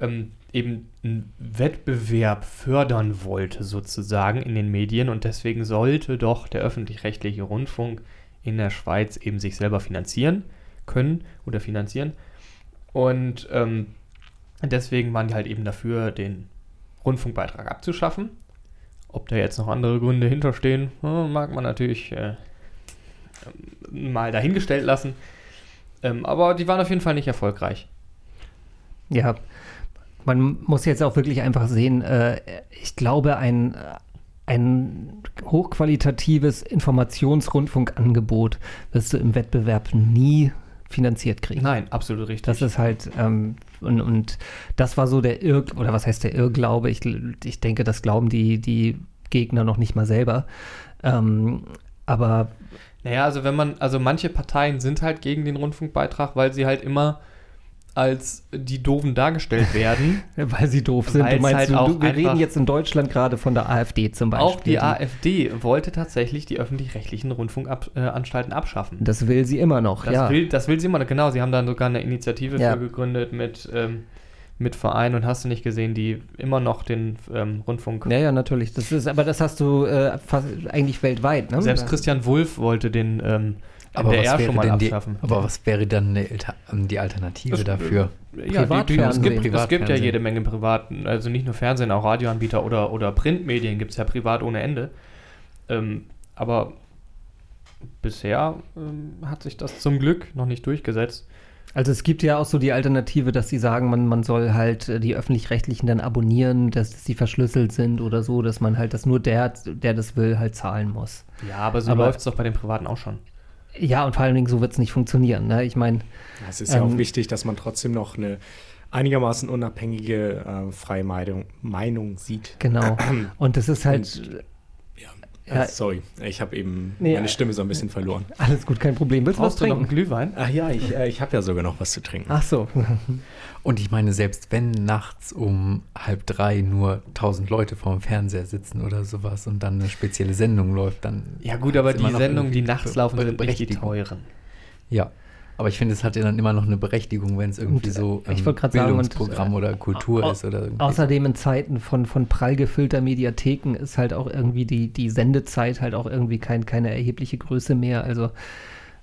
ähm, eben einen Wettbewerb fördern wollte, sozusagen in den Medien. Und deswegen sollte doch der öffentlich-rechtliche Rundfunk in der Schweiz eben sich selber finanzieren können oder finanzieren. Und ähm, deswegen waren die halt eben dafür, den Rundfunkbeitrag abzuschaffen. Ob da jetzt noch andere Gründe hinterstehen, hm, mag man natürlich äh, ähm, mal dahingestellt lassen. Ähm, aber die waren auf jeden Fall nicht erfolgreich. Ja, man muss jetzt auch wirklich einfach sehen, äh, ich glaube, ein, ein hochqualitatives Informationsrundfunkangebot wirst du im Wettbewerb nie finanziert kriegen. Nein, absolut richtig. Das ist halt, ähm, und, und das war so der Irr, oder was heißt der Irrglaube? Ich, ich denke, das glauben die, die Gegner noch nicht mal selber. Ähm, aber Naja, also wenn man, also manche Parteien sind halt gegen den Rundfunkbeitrag, weil sie halt immer als die Doofen dargestellt werden. weil sie doof sind. Du meinst, halt du, auch wir reden jetzt in Deutschland gerade von der AfD zum Beispiel. Auch die AfD wollte tatsächlich die öffentlich-rechtlichen Rundfunkanstalten abschaffen. Das will sie immer noch, Das, ja. will, das will sie immer, genau. Sie haben dann sogar eine Initiative Ja. für gegründet mit, ähm, mit Vereinen und hast du nicht gesehen, die immer noch den ähm, Rundfunk. Ja, ja, natürlich. Das ist, aber das hast du äh, fast eigentlich weltweit, ne? Selbst Christian Wulff wollte den ähm, Aber was, NDR wäre schon mal die, abschaffen. aber was wäre dann die, ähm, die Alternative Das- dafür? Ja, die, die, es, Privatfernsehen. gibt, es gibt ja jede Menge privaten, also nicht nur Fernsehen, auch Radioanbieter oder, oder Printmedien gibt es ja privat ohne Ende. Ähm, aber bisher ähm, hat sich das zum Glück noch nicht durchgesetzt. Also es gibt ja auch so die Alternative, dass sie sagen, man, man soll halt äh, die öffentlich-rechtlichen dann abonnieren, dass sie verschlüsselt sind oder so, dass man halt, dass nur der, der das will, halt zahlen muss. Ja, aber so läuft es doch bei den Privaten auch schon. Ja, und vor allen Dingen so wird es nicht funktionieren. Ne? Ich meine, Es ist ja auch Ähm, wichtig, dass man trotzdem noch eine einigermaßen unabhängige äh, freie Meinung, Meinung sieht. genau. Und das ist halt Ja. Äh, sorry, ich habe eben Nee, meine äh, Stimme so ein bisschen verloren. alles gut, kein Problem. Willst du was Brauchst du noch einen trinken? Glühwein? Ach ja, ich, äh, ich habe ja sogar noch was zu trinken. Ach so. Und ich meine, selbst wenn nachts um halb drei nur tausend Leute vorm Fernseher sitzen oder sowas und dann eine spezielle Sendung läuft, dann. Ja gut, aber die Sendungen, die nachts laufen, sind nicht die teuren. Ja. Aber ich finde, es hat ja dann immer noch eine Berechtigung, wenn es irgendwie so ich wollte grad sagen, und, Bildungsprogramm äh, oder Kultur au- ist oder irgendwie. Außerdem in Zeiten von, von prall gefüllter Mediatheken ist halt auch irgendwie die, die Sendezeit halt auch irgendwie kein, keine erhebliche Größe mehr. Also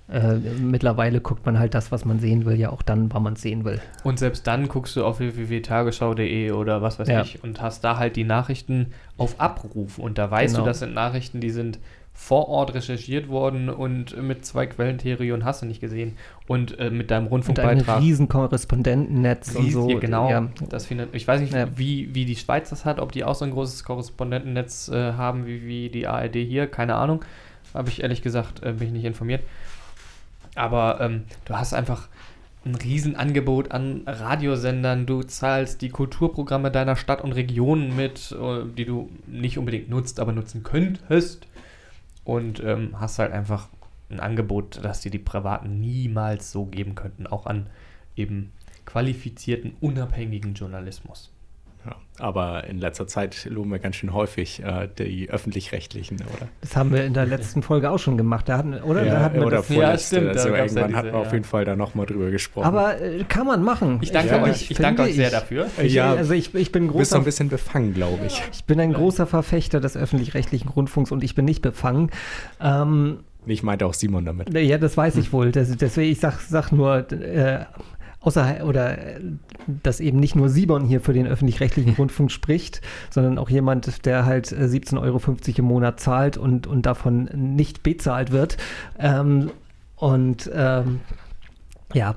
äh, mittlerweile guckt man halt das, was man sehen will, ja auch dann, wann man es sehen will. Und selbst dann guckst du auf www.tagesschau.de oder was weiß Ja. ich und hast da halt die Nachrichten auf Abruf. Und da weißt Genau. du, das sind Nachrichten, die sind vor Ort recherchiert worden und mit zwei Quellentheorie und hast du nicht gesehen. Und äh, mit deinem Und ein Rundfunkbeitrag. riesen Korrespondentennetz und so. ja, genau. Ja. Das findet, ich weiß nicht, Ja. wie, wie die Schweiz das hat, ob die auch so ein großes Korrespondentennetz äh, haben wie, wie die ARD hier, keine Ahnung. Habe ich ehrlich gesagt, äh, bin ich nicht informiert. Aber ähm, du hast einfach ein Riesenangebot an Radiosendern. Du zahlst die Kulturprogramme deiner Stadt und Region mit, äh, die du nicht unbedingt nutzt, aber nutzen könntest. Und ähm, hast halt einfach ein Angebot, das dir die Privaten niemals so geben könnten, auch an eben qualifizierten, unabhängigen Journalismus. Ja, aber in letzter Zeit loben wir ganz schön häufig äh, die öffentlich-rechtlichen, oder? Das haben wir in der letzten Folge auch schon gemacht. Da hatten, oder? da hatten wir oder das, Ja, stimmt, also ja irgendwann diese, hatten wir auf ja. jeden Fall da nochmal drüber gesprochen. aber äh, kann man machen. Ich danke euch, ich danke finde euch sehr ich- dafür. Äh, ja, also ich, ich bin du bist so großer ein bisschen befangen, glaube ich. Ich bin ein großer Verfechter des öffentlich-rechtlichen Rundfunks und ich bin nicht befangen. Ähm, Ich meinte auch Simon damit. ja, das weiß ich wohl. Das, deswegen, ich sag, sag nur, äh, außer, oder, äh, dass eben nicht nur Simon hier für den öffentlich-rechtlichen Rundfunk spricht, sondern auch jemand, der halt äh, 17,50 Euro im Monat zahlt und, und davon nicht bezahlt wird. Ähm, und ähm, ja,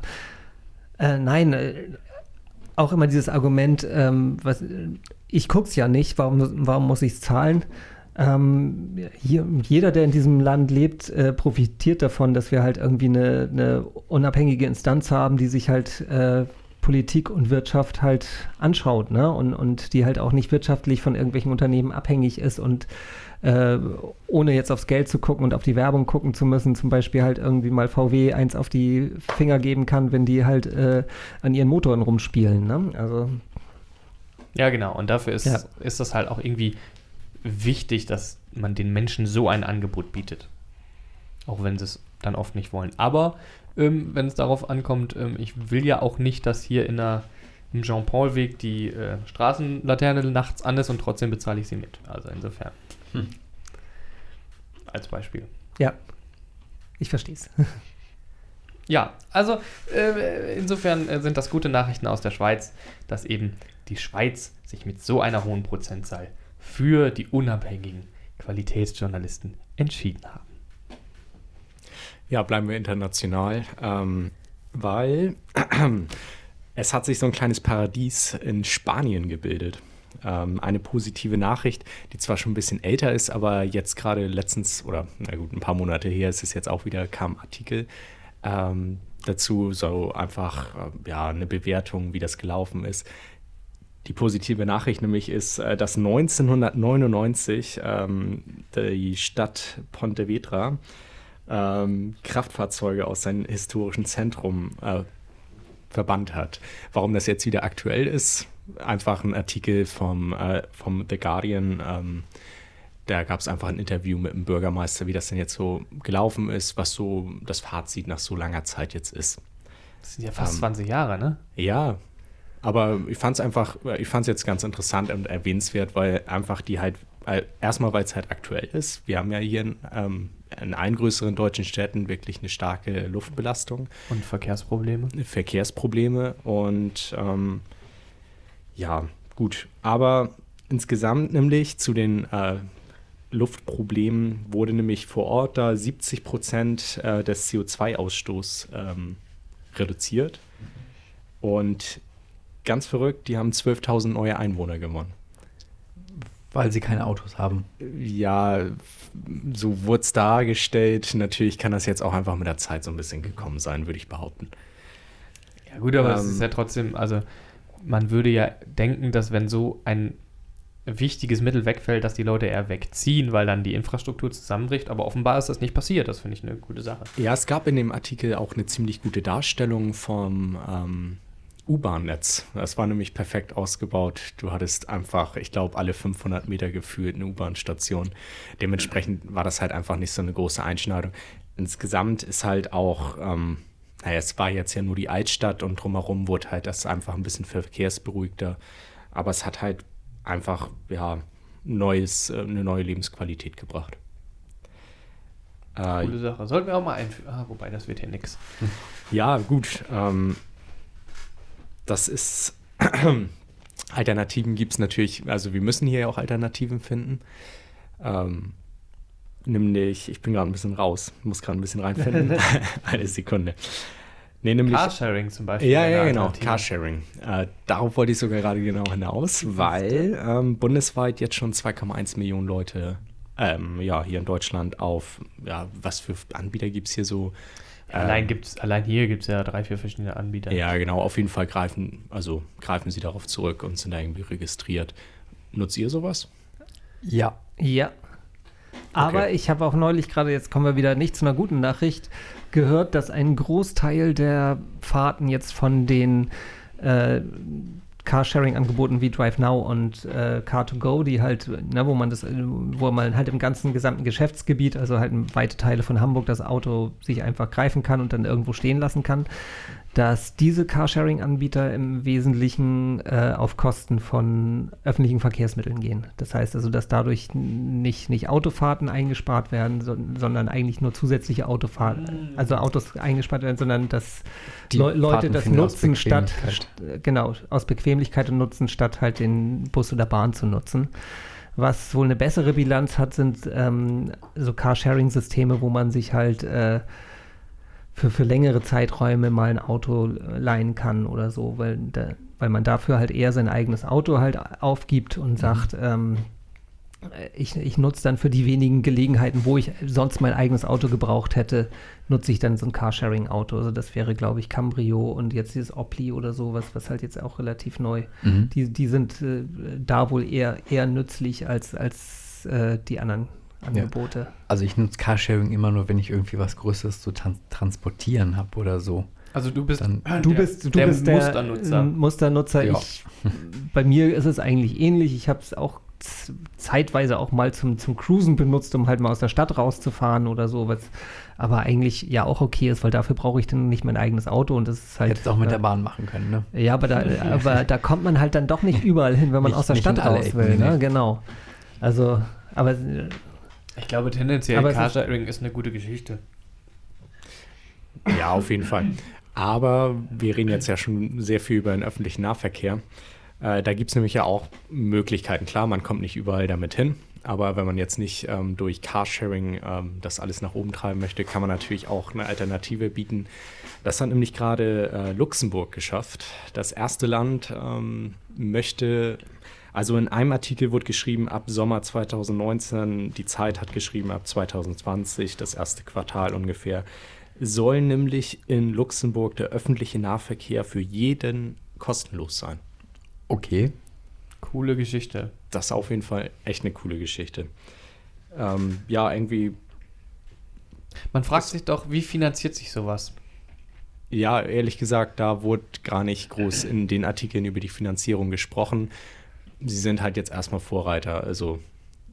äh, nein, äh, auch immer dieses Argument, ähm, was, ich guck's ja nicht, warum, warum muss ich es zahlen? Ähm, hier, jeder, der in diesem Land lebt, äh, profitiert davon, dass wir halt irgendwie eine, eine unabhängige Instanz haben, die sich halt äh, Politik und Wirtschaft halt anschaut, ne? Und, und die halt auch nicht wirtschaftlich von irgendwelchen Unternehmen abhängig ist und äh, ohne jetzt aufs Geld zu gucken und auf die Werbung gucken zu müssen, zum Beispiel halt irgendwie mal VW eins auf die Finger geben kann, wenn die halt äh, an ihren Motoren rumspielen. Ne? Also Ja, genau. Und dafür ist, Ja. ist das halt auch irgendwie wichtig, dass man den Menschen so ein Angebot bietet. Auch wenn sie es dann oft nicht wollen. Aber ähm, wenn es darauf ankommt, ähm, ich will ja auch nicht, dass hier in der, im Jean-Paul-Weg die äh, Straßenlaterne nachts an ist und trotzdem bezahle ich sie mit. Also insofern. Als Beispiel. ja, ich verstehe es. Ja, also äh, insofern äh, sind das gute Nachrichten aus der Schweiz, dass eben die Schweiz sich mit so einer hohen Prozentzahl für die unabhängigen Qualitätsjournalisten entschieden haben. Ja, bleiben wir international, ähm, weil es hat sich so ein kleines Paradies in Spanien gebildet. Ähm, eine positive Nachricht, die zwar schon ein bisschen älter ist, aber jetzt gerade letztens, oder na gut, ein paar Monate her ist es jetzt auch wieder, kam ein Artikel ähm, dazu, so einfach äh, ja, eine Bewertung, wie das gelaufen ist. Die positive Nachricht nämlich ist, äh, dass 1999 ähm, die Stadt Pontevedra ähm, Kraftfahrzeuge aus seinem historischen Zentrum äh, verbannt hat. Warum das jetzt wieder aktuell ist, einfach ein Artikel vom, äh, vom The Guardian. Ähm, da gab es einfach ein Interview mit dem Bürgermeister, wie das denn jetzt so gelaufen ist, was so das Fazit nach so langer Zeit jetzt ist. Das sind ja fast Ähm, 20 Jahre, ne? Ja, aber ich fand es einfach, ich fand es jetzt ganz interessant und erwähnenswert, weil einfach die halt, erstmal weil es halt aktuell ist. Wir haben ja hier in, ähm, in allen größeren deutschen Städten wirklich eine starke Luftbelastung, Und Verkehrsprobleme. Verkehrsprobleme und ähm, ja, gut. Aber insgesamt nämlich zu den äh, Luftproblemen wurde nämlich vor Ort da 70 Prozent äh, des CO2-Ausstoßs ähm, reduziert. Und ganz verrückt, die haben 12.000 neue Einwohner gewonnen. Weil sie keine Autos haben. Ja, so wurde es dargestellt. Natürlich kann das jetzt auch einfach mit der Zeit so ein bisschen gekommen sein, würde ich behaupten. Ja, gut, aber es Ähm, ist ja trotzdem, also man würde ja denken, dass wenn so ein wichtiges Mittel wegfällt, dass die Leute eher wegziehen, weil dann die Infrastruktur zusammenbricht. Aber offenbar ist das nicht passiert. Das finde ich eine gute Sache. Ja, es gab in dem Artikel auch eine ziemlich gute Darstellung vom ähm, U-Bahn-Netz. Das war nämlich perfekt ausgebaut. Du hattest einfach, ich glaube, alle 500 Meter gefühlt eine U-Bahn-Station. Dementsprechend war das halt einfach nicht so eine große Einschneidung. Insgesamt ist halt auch, ähm, naja, es war jetzt ja nur die Altstadt und drumherum wurde halt das einfach ein bisschen verkehrsberuhigter. Aber es hat halt einfach, ja, neues, äh, eine neue Lebensqualität gebracht. Äh, Coole Sache. Sollten wir auch mal einführen. Ah, wobei, das wird hier nix. Ja, gut. Ähm, das ist. Alternativen gibt es natürlich, also wir müssen hier ja auch Alternativen finden. Ähm, nämlich, ich bin gerade ein bisschen raus, muss gerade ein bisschen reinfinden. Eine Sekunde. Nee, nämlich. Carsharing zum Beispiel. Ja, ja, genau. Carsharing. Äh, darauf wollte ich sogar gerade genau hinaus, weil ähm, bundesweit jetzt schon 2,1 Millionen Leute ähm, ja, hier in Deutschland auf, ja, was für Anbieter gibt es hier so? Allein, Ähm, gibt's, allein hier gibt es ja drei, vier verschiedene Anbieter. Ja, genau, auf jeden Fall greifen, also greifen sie darauf zurück und sind da irgendwie registriert. Nutzt ihr sowas? Ja. Ja. Aber Okay. ich habe auch neulich gerade, jetzt kommen wir wieder nicht zu einer guten Nachricht, gehört, dass ein Großteil der Fahrten jetzt von den äh, Carsharing-Angeboten wie DriveNow und äh, Car2Go, die halt, ne, wo man das, äh, wo man halt im ganzen gesamten Geschäftsgebiet, also halt weite Teile von Hamburg, das Auto sich einfach greifen kann und dann irgendwo stehen lassen kann, dass diese Carsharing-Anbieter im Wesentlichen äh, auf Kosten von öffentlichen Verkehrsmitteln gehen. Das heißt also, dass dadurch nicht, nicht Autofahrten eingespart werden, so, sondern eigentlich nur zusätzliche Autofahrten, also Autos eingespart werden, sondern dass Leu- Leute Fahrten das nutzen statt, äh, genau, aus Bequemlichkeit und Nutzen, statt halt den Bus oder Bahn zu nutzen. Was wohl eine bessere Bilanz hat, sind ähm, so Carsharing-Systeme, wo man sich halt äh, für, für längere Zeiträume mal ein Auto äh, leihen kann oder so, weil, da, weil man dafür halt eher sein eigenes Auto halt aufgibt und sagt, ähm, äh, ich, ich nutze dann für die wenigen Gelegenheiten, wo ich sonst mein eigenes Auto gebraucht hätte, nutze ich dann so ein Carsharing-Auto. Also das wäre, glaube ich, Cambrio und jetzt dieses Opli oder so, was, was halt jetzt auch relativ neu. Mhm. Die, die sind äh, da wohl eher, eher nützlich als, als äh, die anderen Angebote. Also ich nutze Carsharing immer nur, wenn ich irgendwie was Größeres zu tran transportieren habe oder so. Also du bist, Dann- Du der, bist, du der bist der Musternutzer. äh, Musternutzer. Ja. Ich, bei mir ist es eigentlich ähnlich. Ich habe es auch zeitweise auch mal zum, zum Cruisen benutzt, um halt mal aus der Stadt rauszufahren oder so. Was aber eigentlich ja auch okay ist, weil dafür brauche ich dann nicht mein eigenes Auto und das ist halt. Hättest auch mit äh, der Bahn machen können, ne? Ja, aber da, aber da kommt man halt dann doch nicht überall hin, wenn man Nicht- aus der Stadt raus Ecken, will. Ne? Genau. Also, aber äh, Ich glaube tendenziell, Aber es ist- Carsharing ist eine gute Geschichte. Ja, auf jeden Fall. Aber wir reden jetzt ja schon sehr viel über den öffentlichen Nahverkehr. Äh, da gibt es nämlich ja auch Möglichkeiten. Klar, man kommt nicht überall damit hin. Aber wenn man jetzt nicht ähm, durch Carsharing ähm, das alles nach oben treiben möchte, kann man natürlich auch eine Alternative bieten. Das hat nämlich gerade äh, Luxemburg geschafft. Das erste Land ähm, möchte, also in einem Artikel wurde geschrieben, ab Sommer 2019, die Zeit hat geschrieben, ab 2020, das erste Quartal ungefähr, soll nämlich in Luxemburg der öffentliche Nahverkehr für jeden kostenlos sein. Okay. Coole Geschichte. Das ist auf jeden Fall echt eine coole Geschichte. Ähm, ja, irgendwie, Man fragt sich doch, wie finanziert sich sowas? ja, ehrlich gesagt, da wurde gar nicht groß in den Artikeln über die Finanzierung gesprochen. Sie sind halt jetzt erstmal Vorreiter, also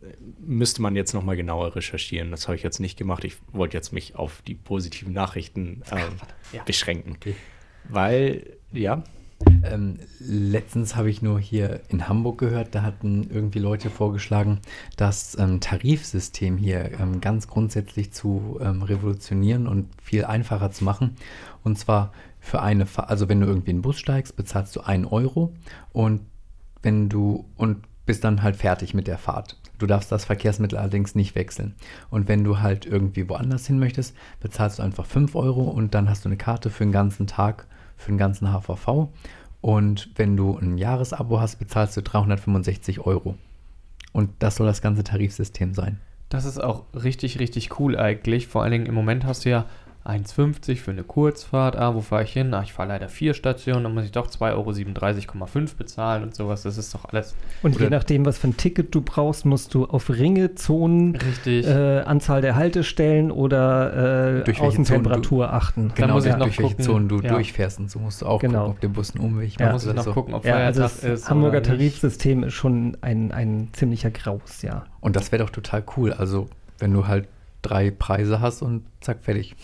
äh, müsste man jetzt nochmal genauer recherchieren. Das habe ich jetzt nicht gemacht. Ich wollte jetzt mich auf die positiven Nachrichten ähm, ja. beschränken. Okay. Weil, ja, Ähm, letztens habe ich nur hier in Hamburg gehört, da hatten irgendwie Leute vorgeschlagen, das ähm, Tarifsystem hier ähm, ganz grundsätzlich zu ähm, revolutionieren und viel einfacher zu machen. Und zwar für eine, Fa also wenn du irgendwie in den Bus steigst, bezahlst du einen Euro und wenn du und bist dann halt fertig mit der Fahrt. Du darfst das Verkehrsmittel allerdings nicht wechseln. Und wenn du halt irgendwie woanders hin möchtest, bezahlst du einfach 5 Euro und dann hast du eine Karte für den ganzen Tag, für den ganzen HVV. Und wenn du ein Jahresabo hast, bezahlst du 365 Euro. Und das soll das ganze Tarifsystem sein. Das ist auch richtig, richtig cool eigentlich. Vor allen Dingen im Moment hast du ja 1,50 für eine Kurzfahrt. Ah, wo fahre ich hin? Ah, ich fahre leider vier Stationen, dann muss ich doch 2,37,5 Euro bezahlen und sowas. Das ist doch alles Und je Oder- nachdem, was für ein Ticket du brauchst, musst du auf Ringe, Zonen, richtig. äh, Anzahl der Haltestellen oder äh, Durch welche Außentemperatur achten. Dann muss ich ja, noch durch welche gucken. Zonen du Ja. durchfährst und so musst du auch Genau. gucken, ob der Bus einen Umweg Ja. da muss ich noch so. gucken, ob Ja, also Feiertag das ist. Hamburger oder nicht. Tarifsystem ist schon ein, ein ziemlicher Graus, ja. Und das wäre doch total cool. Also, wenn du halt drei Preise hast und zack, fertig.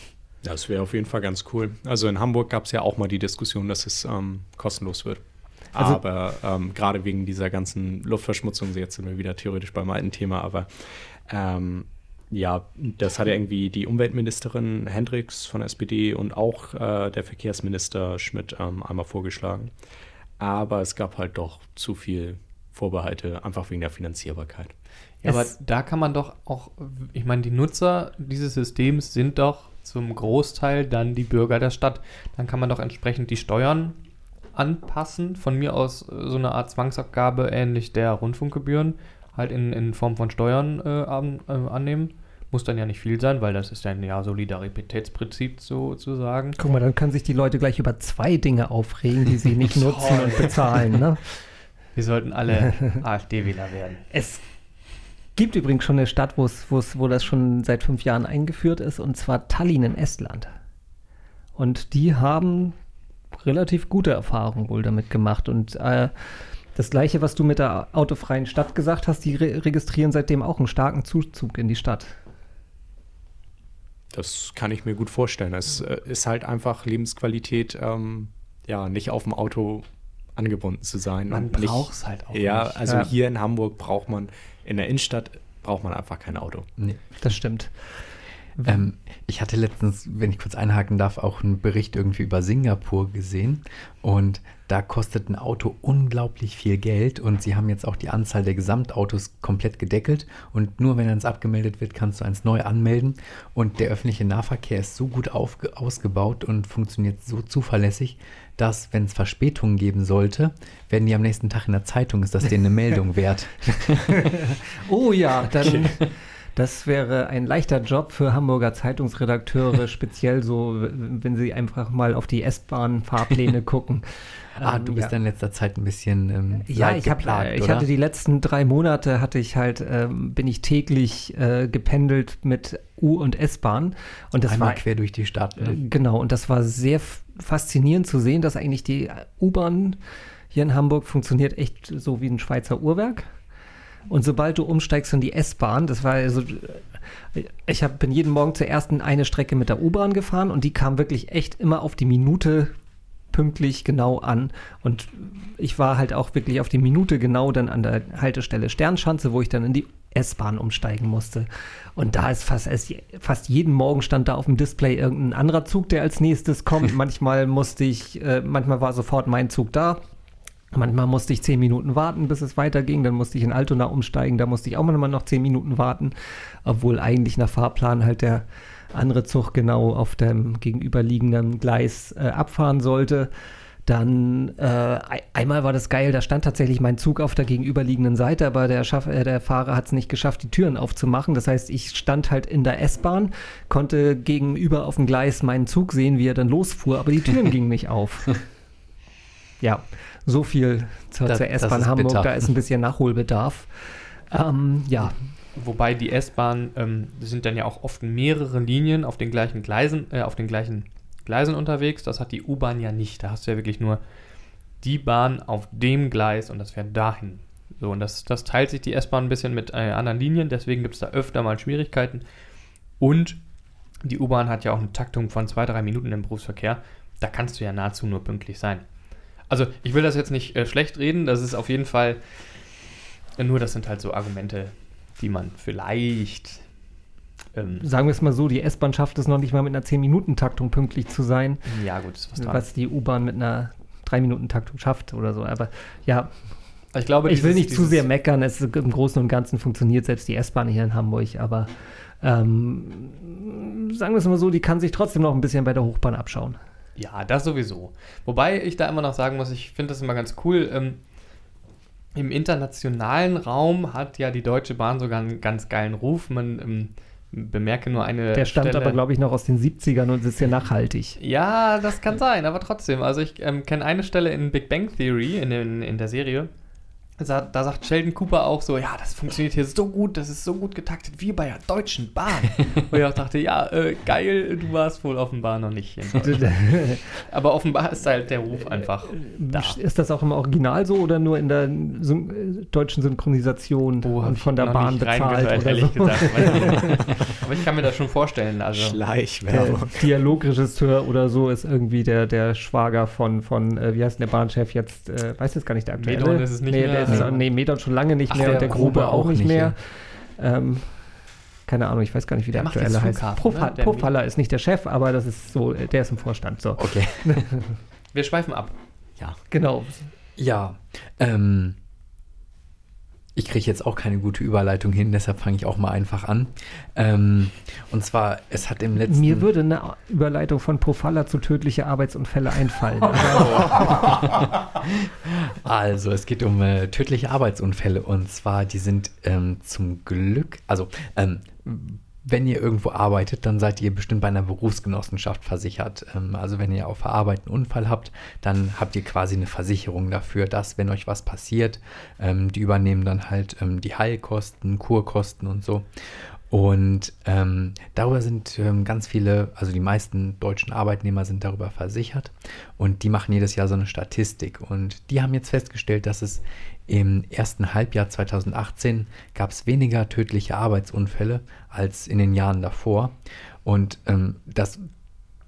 Das wäre auf jeden Fall ganz cool. Also in Hamburg gab es ja auch mal die Diskussion, dass es ähm, kostenlos wird. Also- aber ähm, gerade wegen dieser ganzen Luftverschmutzung, jetzt sind wir wieder theoretisch beim alten Thema, aber ähm, ja, das hat ja irgendwie die Umweltministerin Hendricks von der SPD und auch äh, der Verkehrsminister Schmidt ähm, einmal vorgeschlagen. Aber es gab halt doch zu viel Vorbehalte, einfach wegen der Finanzierbarkeit. Ja, aber da kann man doch auch, ich meine, die Nutzer dieses Systems sind doch zum Großteil dann die Bürger der Stadt. Dann kann man doch entsprechend die Steuern anpassen. Von mir aus äh, so eine Art Zwangsabgabe ähnlich der Rundfunkgebühren halt in, in Form von Steuern äh, an, äh, annehmen. Muss dann ja nicht viel sein, weil das ist dann ja Solidaritätsprinzip sozusagen. Guck mal, dann können sich die Leute gleich über zwei Dinge aufregen, die sie nicht nutzen und bezahlen. Ne? Wir sollten alle AfD-Wähler werden. Es gibt übrigens schon eine Stadt, wo es, wo es, wo das schon seit fünf Jahren eingeführt ist, und zwar Tallinn in Estland. Und die haben relativ gute Erfahrungen wohl damit gemacht. Und äh, das gleiche, was du mit der autofreien Stadt gesagt hast, die re registrieren seitdem auch einen starken Zuzug in die Stadt. Das kann ich mir gut vorstellen. Es äh, ist halt einfach Lebensqualität, ähm, ja, nicht auf dem Auto angebunden zu sein. Man braucht es halt auch Ja, nicht. also Ja. hier in Hamburg braucht man, in der Innenstadt braucht man einfach kein Auto. Nee. Das stimmt. Ähm, ich hatte letztens, wenn ich kurz einhaken darf, auch einen Bericht irgendwie über Singapur gesehen. Und da kostet ein Auto unglaublich viel Geld. Und sie haben jetzt auch die Anzahl der Gesamtautos komplett gedeckelt. Und nur wenn eins abgemeldet wird, kannst du eins neu anmelden. Und der öffentliche Nahverkehr ist so gut ausgebaut und funktioniert so zuverlässig, dass, wenn es Verspätungen geben sollte, werden die am nächsten Tag in der Zeitung, ist das denen eine Meldung wert. Oh ja, dann. Das wäre ein leichter Job für Hamburger Zeitungsredakteure, speziell so, wenn sie einfach mal auf die S-Bahn-Fahrpläne gucken. Ah, Ähm, du bist ja. in letzter Zeit ein bisschen ähm, Ja, ich, geplagt, ich oder? hatte die letzten drei Monate hatte ich halt, ähm, bin ich täglich äh, gependelt mit U- und S-Bahn und das Einmal war quer durch die Stadt. Ne? genau und das war sehr faszinierend zu sehen, dass eigentlich die U-Bahn hier in Hamburg funktioniert echt so wie ein Schweizer Uhrwerk. Und sobald du umsteigst in die S-Bahn, das war also, ich hab, bin jeden Morgen zur ersten eine Strecke mit der U-Bahn gefahren und die kam wirklich echt immer auf die Minute pünktlich genau an. Und ich war halt auch wirklich auf die Minute genau dann an der Haltestelle Sternschanze, wo ich dann in die S-Bahn umsteigen musste. Und da ist fast, fast jeden Morgen stand da auf dem Display irgendein anderer Zug, der als nächstes kommt. manchmal musste ich, äh, manchmal war sofort mein Zug da. Manchmal musste ich zehn Minuten warten, bis es weiterging. Dann musste ich in Altona umsteigen. Da musste ich auch manchmal noch zehn Minuten warten, obwohl eigentlich nach Fahrplan halt der andere Zug genau auf dem gegenüberliegenden Gleis äh, abfahren sollte. Dann äh, ei- einmal war das geil, da stand tatsächlich mein Zug auf der gegenüberliegenden Seite, aber der, Schaff, äh, der Fahrer hat es nicht geschafft, die Türen aufzumachen. Das heißt, ich stand halt in der S-Bahn, konnte gegenüber auf dem Gleis meinen Zug sehen, wie er dann losfuhr, aber die Türen gingen nicht auf. Ja, so viel zur, zur S-Bahn Hamburg, bitter. da ist ein bisschen Nachholbedarf. Ähm, ja, Wobei die S-Bahn ähm, sind dann ja auch oft mehrere Linien auf den gleichen Gleisen, äh, auf den gleichen Gleisen unterwegs. Das hat die U-Bahn ja nicht. Da hast du ja wirklich nur die Bahn auf dem Gleis und das fährt dahin. So, und das, das teilt sich die S-Bahn ein bisschen mit äh, anderen Linien, deswegen gibt es da öfter mal Schwierigkeiten. Und die U-Bahn hat ja auch eine Taktung von zwei, drei Minuten im Berufsverkehr. Da kannst du ja nahezu nur pünktlich sein. Also, ich will das jetzt nicht äh, schlecht reden, das ist auf jeden Fall. Nur das sind halt so Argumente, die man vielleicht. Ähm, sagen wir es mal so, die S-Bahn schafft es noch nicht mal mit einer 10-Minuten-Taktung pünktlich zu sein. ja, gut, ist was dran. was die U-Bahn mit einer 3-Minuten-Taktung schafft oder so. Aber ja, ich glaube, ich will dieses- nicht zu dieses- sehr meckern. Es, Im Großen und Ganzen funktioniert selbst die S-Bahn hier in Hamburg. Aber ähm, sagen wir es mal so, die kann sich trotzdem noch ein bisschen bei der Hochbahn abschauen. Ja, das sowieso. Wobei ich da immer noch sagen muss, ich finde das immer ganz cool. Ähm, Im internationalen Raum hat ja die Deutsche Bahn sogar einen ganz geilen Ruf. Man ähm, bemerke nur eine. Der stammt Stelle, aber, glaube ich, noch aus den 70ern und ist ja nachhaltig. Ja, das kann sein, aber trotzdem. Also ich ähm, kenne eine Stelle in Big Bang Theory, in, den, in der Serie. Da, sagt Sheldon Cooper auch so, ja, das funktioniert hier so gut, das ist so gut getaktet wie bei der Deutschen Bahn. Wo ich auch dachte, ja, äh, geil, du warst wohl offenbar noch nicht. Aber offenbar ist halt der Ruf einfach da. Ist das auch im Original so oder nur in der Syn deutschen Synchronisation Wo hab und von der noch Bahn nicht bezahlt oder ehrlich so? gesagt. Aber ich kann mir das schon vorstellen. Also, Der Schleichwerbung. Dialogregisseur oder so ist irgendwie der, der Schwager von, von äh, wie heißt denn der Bahnchef jetzt? Äh, weiß jetzt gar nicht der aktuelle. Medon ist es nicht nee, mehr. Ja. nee, Medon schon lange nicht Ach, mehr der und der Grube auch auch nicht mehr. Ähm, keine Ahnung, ich weiß gar nicht, wie der, Der aktuelle heißt. Flughafen, Profa ne? Profaller ist nicht der Chef, aber das ist so, der ist im Vorstand. So, Okay. Wir schweifen ab. Ja. genau. Ja. Ähm, ich kriege jetzt auch keine gute Überleitung hin, deshalb fange ich auch mal einfach an. Ähm, und zwar, es hat im letzten... Mir würde eine Überleitung von Profaller zu tödliche Arbeitsunfälle einfallen. Also, es geht um äh, tödliche Arbeitsunfälle und zwar, die sind ähm, zum Glück, also ähm, wenn ihr irgendwo arbeitet, dann seid ihr bestimmt bei einer Berufsgenossenschaft versichert. Ähm, also wenn ihr auf der Arbeit einen Unfall habt, dann habt ihr quasi eine Versicherung dafür, dass wenn euch was passiert, ähm, die übernehmen dann halt ähm, die Heilkosten, Kurkosten und so. Und ähm, darüber sind ähm, ganz viele, also die meisten deutschen Arbeitnehmer sind darüber versichert und die machen jedes Jahr so eine Statistik. Und die haben jetzt festgestellt, dass es im ersten Halbjahr 2018 gab es weniger tödliche Arbeitsunfälle als in den Jahren davor. Und ähm, das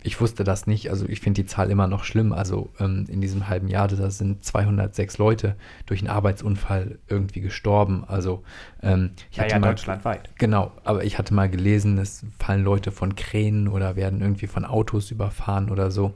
ich wusste das nicht, also ich finde die Zahl immer noch schlimm. Also ähm, in diesem halben Jahr, da sind 206 Leute durch einen Arbeitsunfall irgendwie gestorben. Also ähm, ich Ja, hatte ja, mal, deutschlandweit. Genau, aber ich hatte mal gelesen, es fallen Leute von Kränen oder werden irgendwie von Autos überfahren oder so.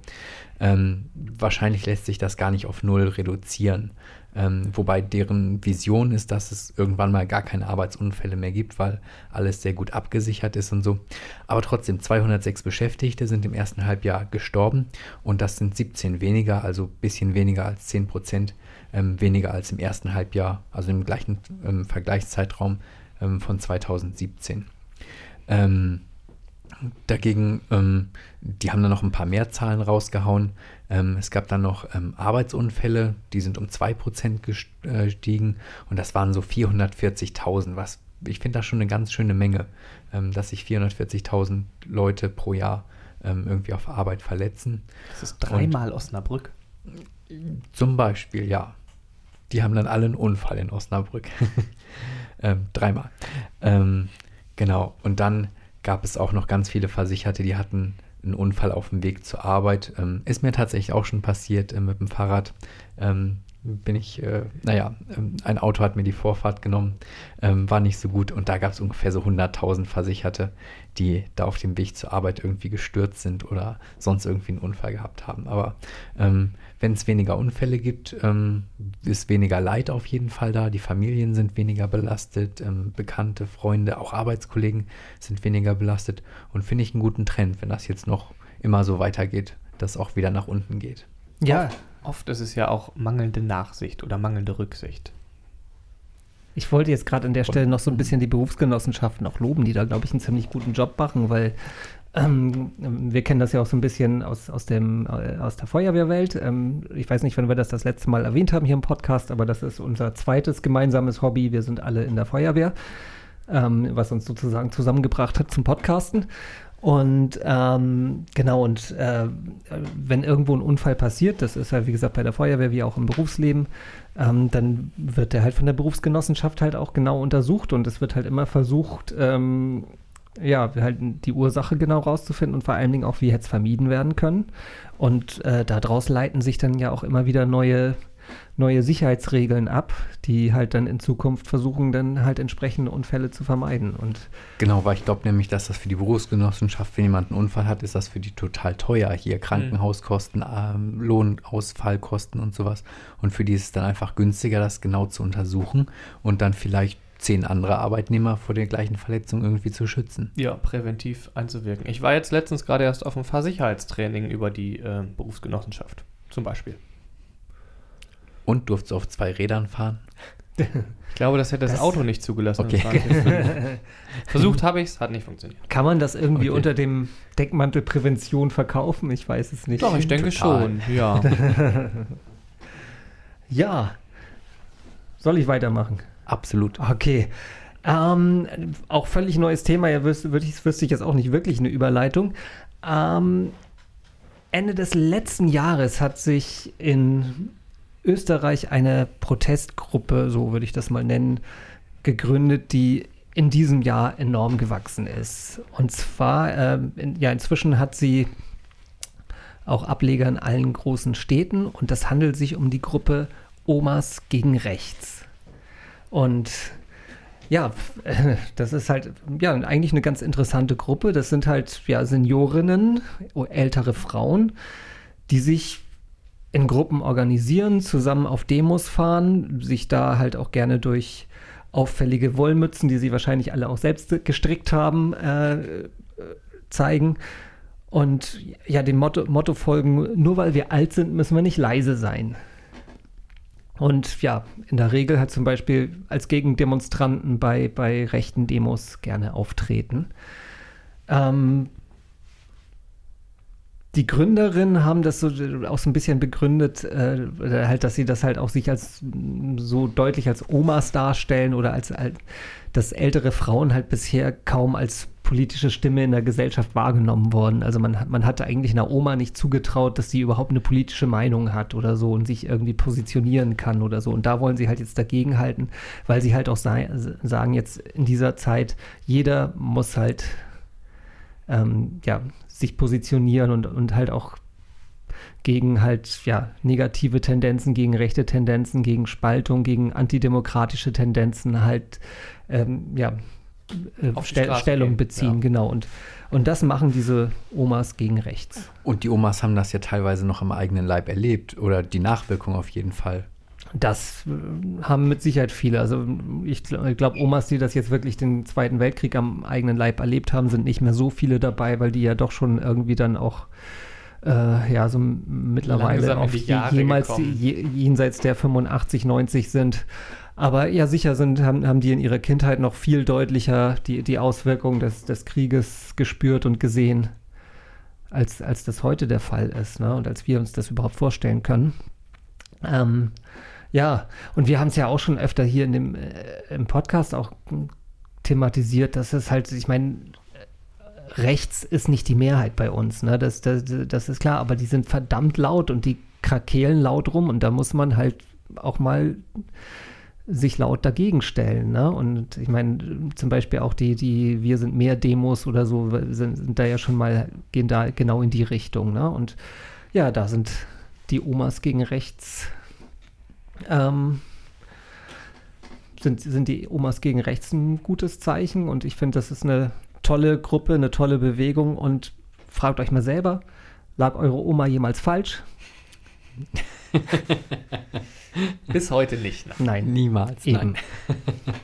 Ähm, wahrscheinlich lässt sich das gar nicht auf Null reduzieren. Ähm, wobei deren Vision ist, dass es irgendwann mal gar keine Arbeitsunfälle mehr gibt, weil alles sehr gut abgesichert ist und so. Aber trotzdem, 206 Beschäftigte sind im ersten Halbjahr gestorben und das sind 17 weniger, also ein bisschen weniger als 10 Prozent ähm, weniger als im ersten Halbjahr, also im gleichen ähm, Vergleichszeitraum ähm, von 2017. Ähm, Dagegen, ähm, die haben dann noch ein paar mehr Zahlen rausgehauen. Ähm, es gab dann noch ähm, Arbeitsunfälle, die sind um 2% gestiegen und das waren so 440.000, was ich finde das schon eine ganz schöne Menge, ähm, dass sich 440.000 Leute pro Jahr ähm, irgendwie auf Arbeit verletzen. Das ist dreimal Osnabrück. Zum Beispiel, ja. Die haben dann alle einen Unfall in Osnabrück. ähm, dreimal. Ähm, genau. Und dann gab es auch noch ganz viele Versicherte, die hatten einen Unfall auf dem Weg zur Arbeit. Ähm, ist mir tatsächlich auch schon passiert äh, mit dem Fahrrad. Ähm, bin ich, äh, naja, ähm, ein Auto hat mir die Vorfahrt genommen, ähm, war nicht so gut und da gab es ungefähr so 100.000 Versicherte, die da auf dem Weg zur Arbeit irgendwie gestürzt sind oder sonst irgendwie einen Unfall gehabt haben. Aber ähm, wenn es weniger Unfälle gibt, ähm, ist weniger Leid auf jeden Fall da. Die Familien sind weniger belastet, ähm, Bekannte, Freunde, auch Arbeitskollegen sind weniger belastet und finde ich einen guten Trend, wenn das jetzt noch immer so weitergeht, dass auch wieder nach unten geht. Ja, Oft, oft ist es ja auch mangelnde Nachsicht oder mangelnde Rücksicht. ich wollte jetzt gerade an der Stelle noch so ein bisschen die Berufsgenossenschaften auch loben, die da, glaube ich, einen ziemlich guten Job machen, weil ähm, wir kennen das ja auch so ein bisschen aus, aus, dem, äh, aus der Feuerwehrwelt. Ähm, ich weiß nicht, wann wir das das letzte Mal erwähnt haben hier im Podcast, aber das ist unser zweites gemeinsames Hobby. Wir sind alle in der Feuerwehr, ähm, was uns sozusagen zusammengebracht hat zum Podcasten. Und ähm, genau, und äh, wenn irgendwo ein Unfall passiert, das ist ja wie gesagt bei der Feuerwehr wie auch im Berufsleben, ähm, dann wird der halt von der Berufsgenossenschaft halt auch genau untersucht und es wird halt immer versucht, ähm, ja, halt die Ursache genau rauszufinden und vor allen Dingen auch, wie hätte es vermieden werden können. Und äh, daraus leiten sich dann ja auch immer wieder neue, neue Sicherheitsregeln ab, die halt dann in Zukunft versuchen, dann halt entsprechende Unfälle zu vermeiden. Und Genau, weil ich glaube nämlich, dass das für die Berufsgenossenschaft, wenn jemand einen Unfall hat, ist das für die total teuer. Hier Krankenhauskosten, ähm, Lohnausfallkosten und sowas. Und für die ist es dann einfach günstiger, das genau zu untersuchen und dann vielleicht zehn andere Arbeitnehmer vor der gleichen Verletzung irgendwie zu schützen. Ja, präventiv einzuwirken. Ich war jetzt letztens gerade erst auf einem Fahrsicherheitstraining über die äh, Berufsgenossenschaft. Zum Beispiel. Und durfte auf zwei Rädern fahren. Ich glaube, das hätte das, Das- Auto nicht zugelassen. Okay. Versucht habe ich es, hat nicht funktioniert. kann man das irgendwie Okay. unter dem Deckmantel Prävention verkaufen? Ich weiß es nicht. Doch, ich denke Total. schon, ja. Ja. Soll ich weitermachen? Absolut. Okay. Ähm, auch völlig neues Thema, ja, wüsste, wüsste ich jetzt auch nicht wirklich eine Überleitung. Ähm, Ende des letzten Jahres hat sich in Österreich eine Protestgruppe, so würde ich das mal nennen, gegründet, die in diesem Jahr enorm gewachsen ist. Und zwar, ähm, in, ja, inzwischen hat sie auch Ableger in allen großen Städten und das handelt sich um die Gruppe Omas gegen Rechts. Und ja, das ist halt ja eigentlich eine ganz interessante Gruppe. Das sind halt ja Seniorinnen, ältere Frauen, die sich in Gruppen organisieren, zusammen auf Demos fahren, sich da halt auch gerne durch auffällige Wollmützen, die sie wahrscheinlich alle auch selbst gestrickt haben, äh, zeigen. Und ja, dem Motto, Motto folgen, nur weil wir alt sind, müssen wir nicht leise sein. Und ja, in der Regel hat zum Beispiel als Gegendemonstranten bei, bei rechten Demos gerne auftreten. Ähm, die Gründerinnen haben das so auch so ein bisschen begründet, äh, halt, dass sie das halt auch sich als so deutlich als Omas darstellen oder als, als dass ältere Frauen halt bisher kaum als politische Stimme in der Gesellschaft wahrgenommen worden. Also man, man hatte eigentlich einer Oma nicht zugetraut, dass sie überhaupt eine politische Meinung hat oder so und sich irgendwie positionieren kann oder so. Und da wollen sie halt jetzt dagegenhalten, weil sie halt auch sei, sagen, jetzt in dieser Zeit, jeder muss halt ähm, ja, sich positionieren und, und halt auch gegen halt ja negative Tendenzen, gegen rechte Tendenzen, gegen Spaltung, gegen antidemokratische Tendenzen halt ähm, ja äh, Stel Stellung beziehen, ja. genau. Und, und das machen diese Omas gegen rechts. Und die Omas haben das ja teilweise noch am eigenen Leib erlebt oder die Nachwirkung auf jeden Fall. Das äh, haben mit Sicherheit viele. Also ich glaube, Omas, die das jetzt wirklich den Zweiten Weltkrieg am eigenen Leib erlebt haben, sind nicht mehr so viele dabei, weil die ja doch schon irgendwie dann auch äh, ja so mittlerweile auf jemals jenseits der 85, 90 sind. Aber ja, sicher sind, haben, haben die in ihrer Kindheit noch viel deutlicher die, die Auswirkungen des, des Krieges gespürt und gesehen, als, als das heute der Fall ist ne? und als wir uns das überhaupt vorstellen können. Ähm, ja, und wir haben es ja auch schon öfter hier in dem, äh, im Podcast auch thematisiert, dass es halt, ich meine, rechts ist nicht die Mehrheit bei uns, ne? Das, das, das ist klar, aber die sind verdammt laut und die krakehlen laut rum und da muss man halt auch mal sich laut dagegen stellen. Ne? Und ich meine, zum Beispiel auch die, die Wir sind mehr Demos oder so, sind, sind, da ja schon mal, gehen da genau in die Richtung. Ne? Und ja, da sind die Omas gegen rechts ähm, sind, sind die Omas gegen rechts ein gutes Zeichen und ich finde, das ist eine tolle Gruppe, eine tolle Bewegung und fragt euch mal selber, lag eure Oma jemals falsch? Bis heute nicht. Nein. nein. Niemals. Eben. Nein.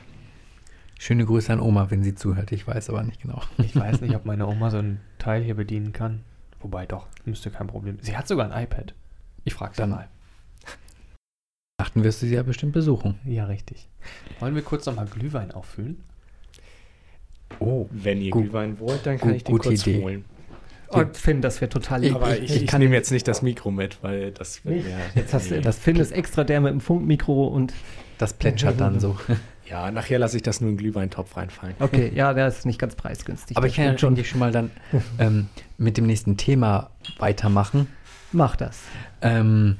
Schöne Grüße an Oma, wenn sie zuhört. Ich weiß aber nicht genau. Ich weiß nicht, ob meine Oma so ein Teil hier bedienen kann. Wobei doch, müsste kein Problem. Sie hat sogar ein iPad. Ich frage sie mal. Achten wirst du sie ja bestimmt besuchen. Ja, richtig. Wollen wir kurz nochmal Glühwein auffüllen? Oh, wenn ihr Glühwein wollt, dann kann ich den kurz Idee. holen. Und Finn, das wäre total lieb. Aber ich, ich, ich nehme jetzt nicht das Mikro mit, weil das wird. Jetzt hast du das Finn ist extra der mit dem Funkmikro und. Das plätschert dann so. Ja, nachher lasse ich das nur in den Glühweintopf reinfallen. Okay, ja, der ist nicht ganz preisgünstig. Aber ich kann ja schon, schon mal dann ähm, mit dem nächsten Thema weitermachen. Mach das. Ähm,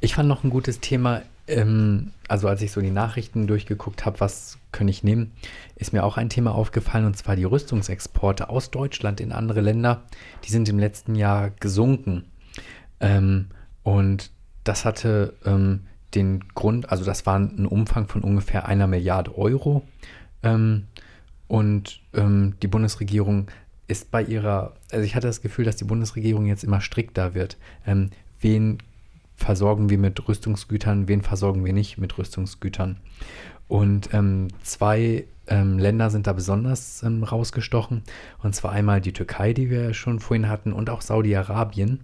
ich fand noch ein gutes Thema, ähm, also als ich so die Nachrichten durchgeguckt habe, was kann ich nehmen, ist mir auch ein Thema aufgefallen und zwar die Rüstungsexporte aus Deutschland in andere Länder. Die sind im letzten Jahr gesunken. Ähm, und das hatte ähm, den Grund, also das war ein Umfang von ungefähr einer Milliarde Euro. Ähm, und ähm, die Bundesregierung ist bei ihrer, also ich hatte das Gefühl, dass die Bundesregierung jetzt immer strikter wird. Ähm, wen versorgen wir mit Rüstungsgütern, wen versorgen wir nicht mit Rüstungsgütern. Und ähm, zwei ähm, Länder sind da besonders ähm, rausgestochen. Und zwar einmal die Türkei, die wir schon vorhin hatten, und auch Saudi-Arabien.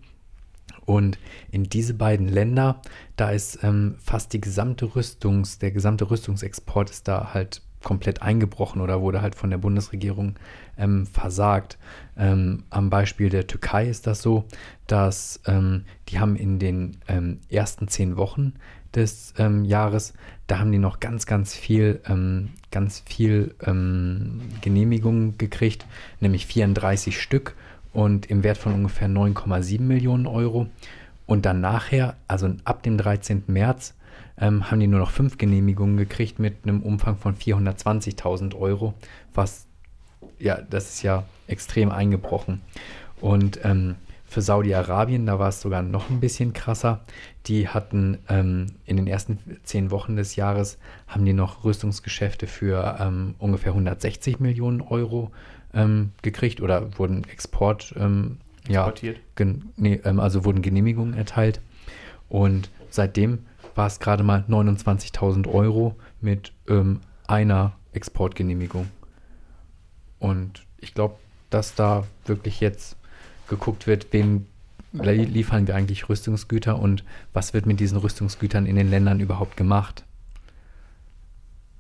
Und in diese beiden Länder, da ist ähm, fast die gesamte Rüstungs, der gesamte Rüstungsexport ist da halt komplett eingebrochen oder wurde halt von der Bundesregierung ähm, versagt. Ähm, am Beispiel der Türkei ist das so, dass ähm, die haben in den ähm, ersten zehn Wochen des ähm, Jahres, da haben die noch ganz, ganz viel, ähm, ganz viel Genehmigungen gekriegt, nämlich 34 Stück und im Wert von ungefähr 9,7 Millionen Euro. Und dann nachher, also ab dem 13. März, ähm, haben die nur noch fünf Genehmigungen gekriegt mit einem Umfang von 420.000 Euro, was ja, das ist ja extrem eingebrochen. Und ähm, für Saudi-Arabien, da war es sogar noch ein bisschen krasser. Die hatten ähm, in den ersten zehn Wochen des Jahres, haben die noch Rüstungsgeschäfte für ähm, ungefähr 160 Millionen Euro ähm, gekriegt oder wurden Export, ähm, ja, Exportiert. nee, ähm, also wurden Genehmigungen erteilt. Und seitdem war es gerade mal 29.000 Euro mit ähm, einer Exportgenehmigung. Und ich glaube, dass da wirklich jetzt geguckt wird, wem li- liefern wir eigentlich Rüstungsgüter und was wird mit diesen Rüstungsgütern in den Ländern überhaupt gemacht.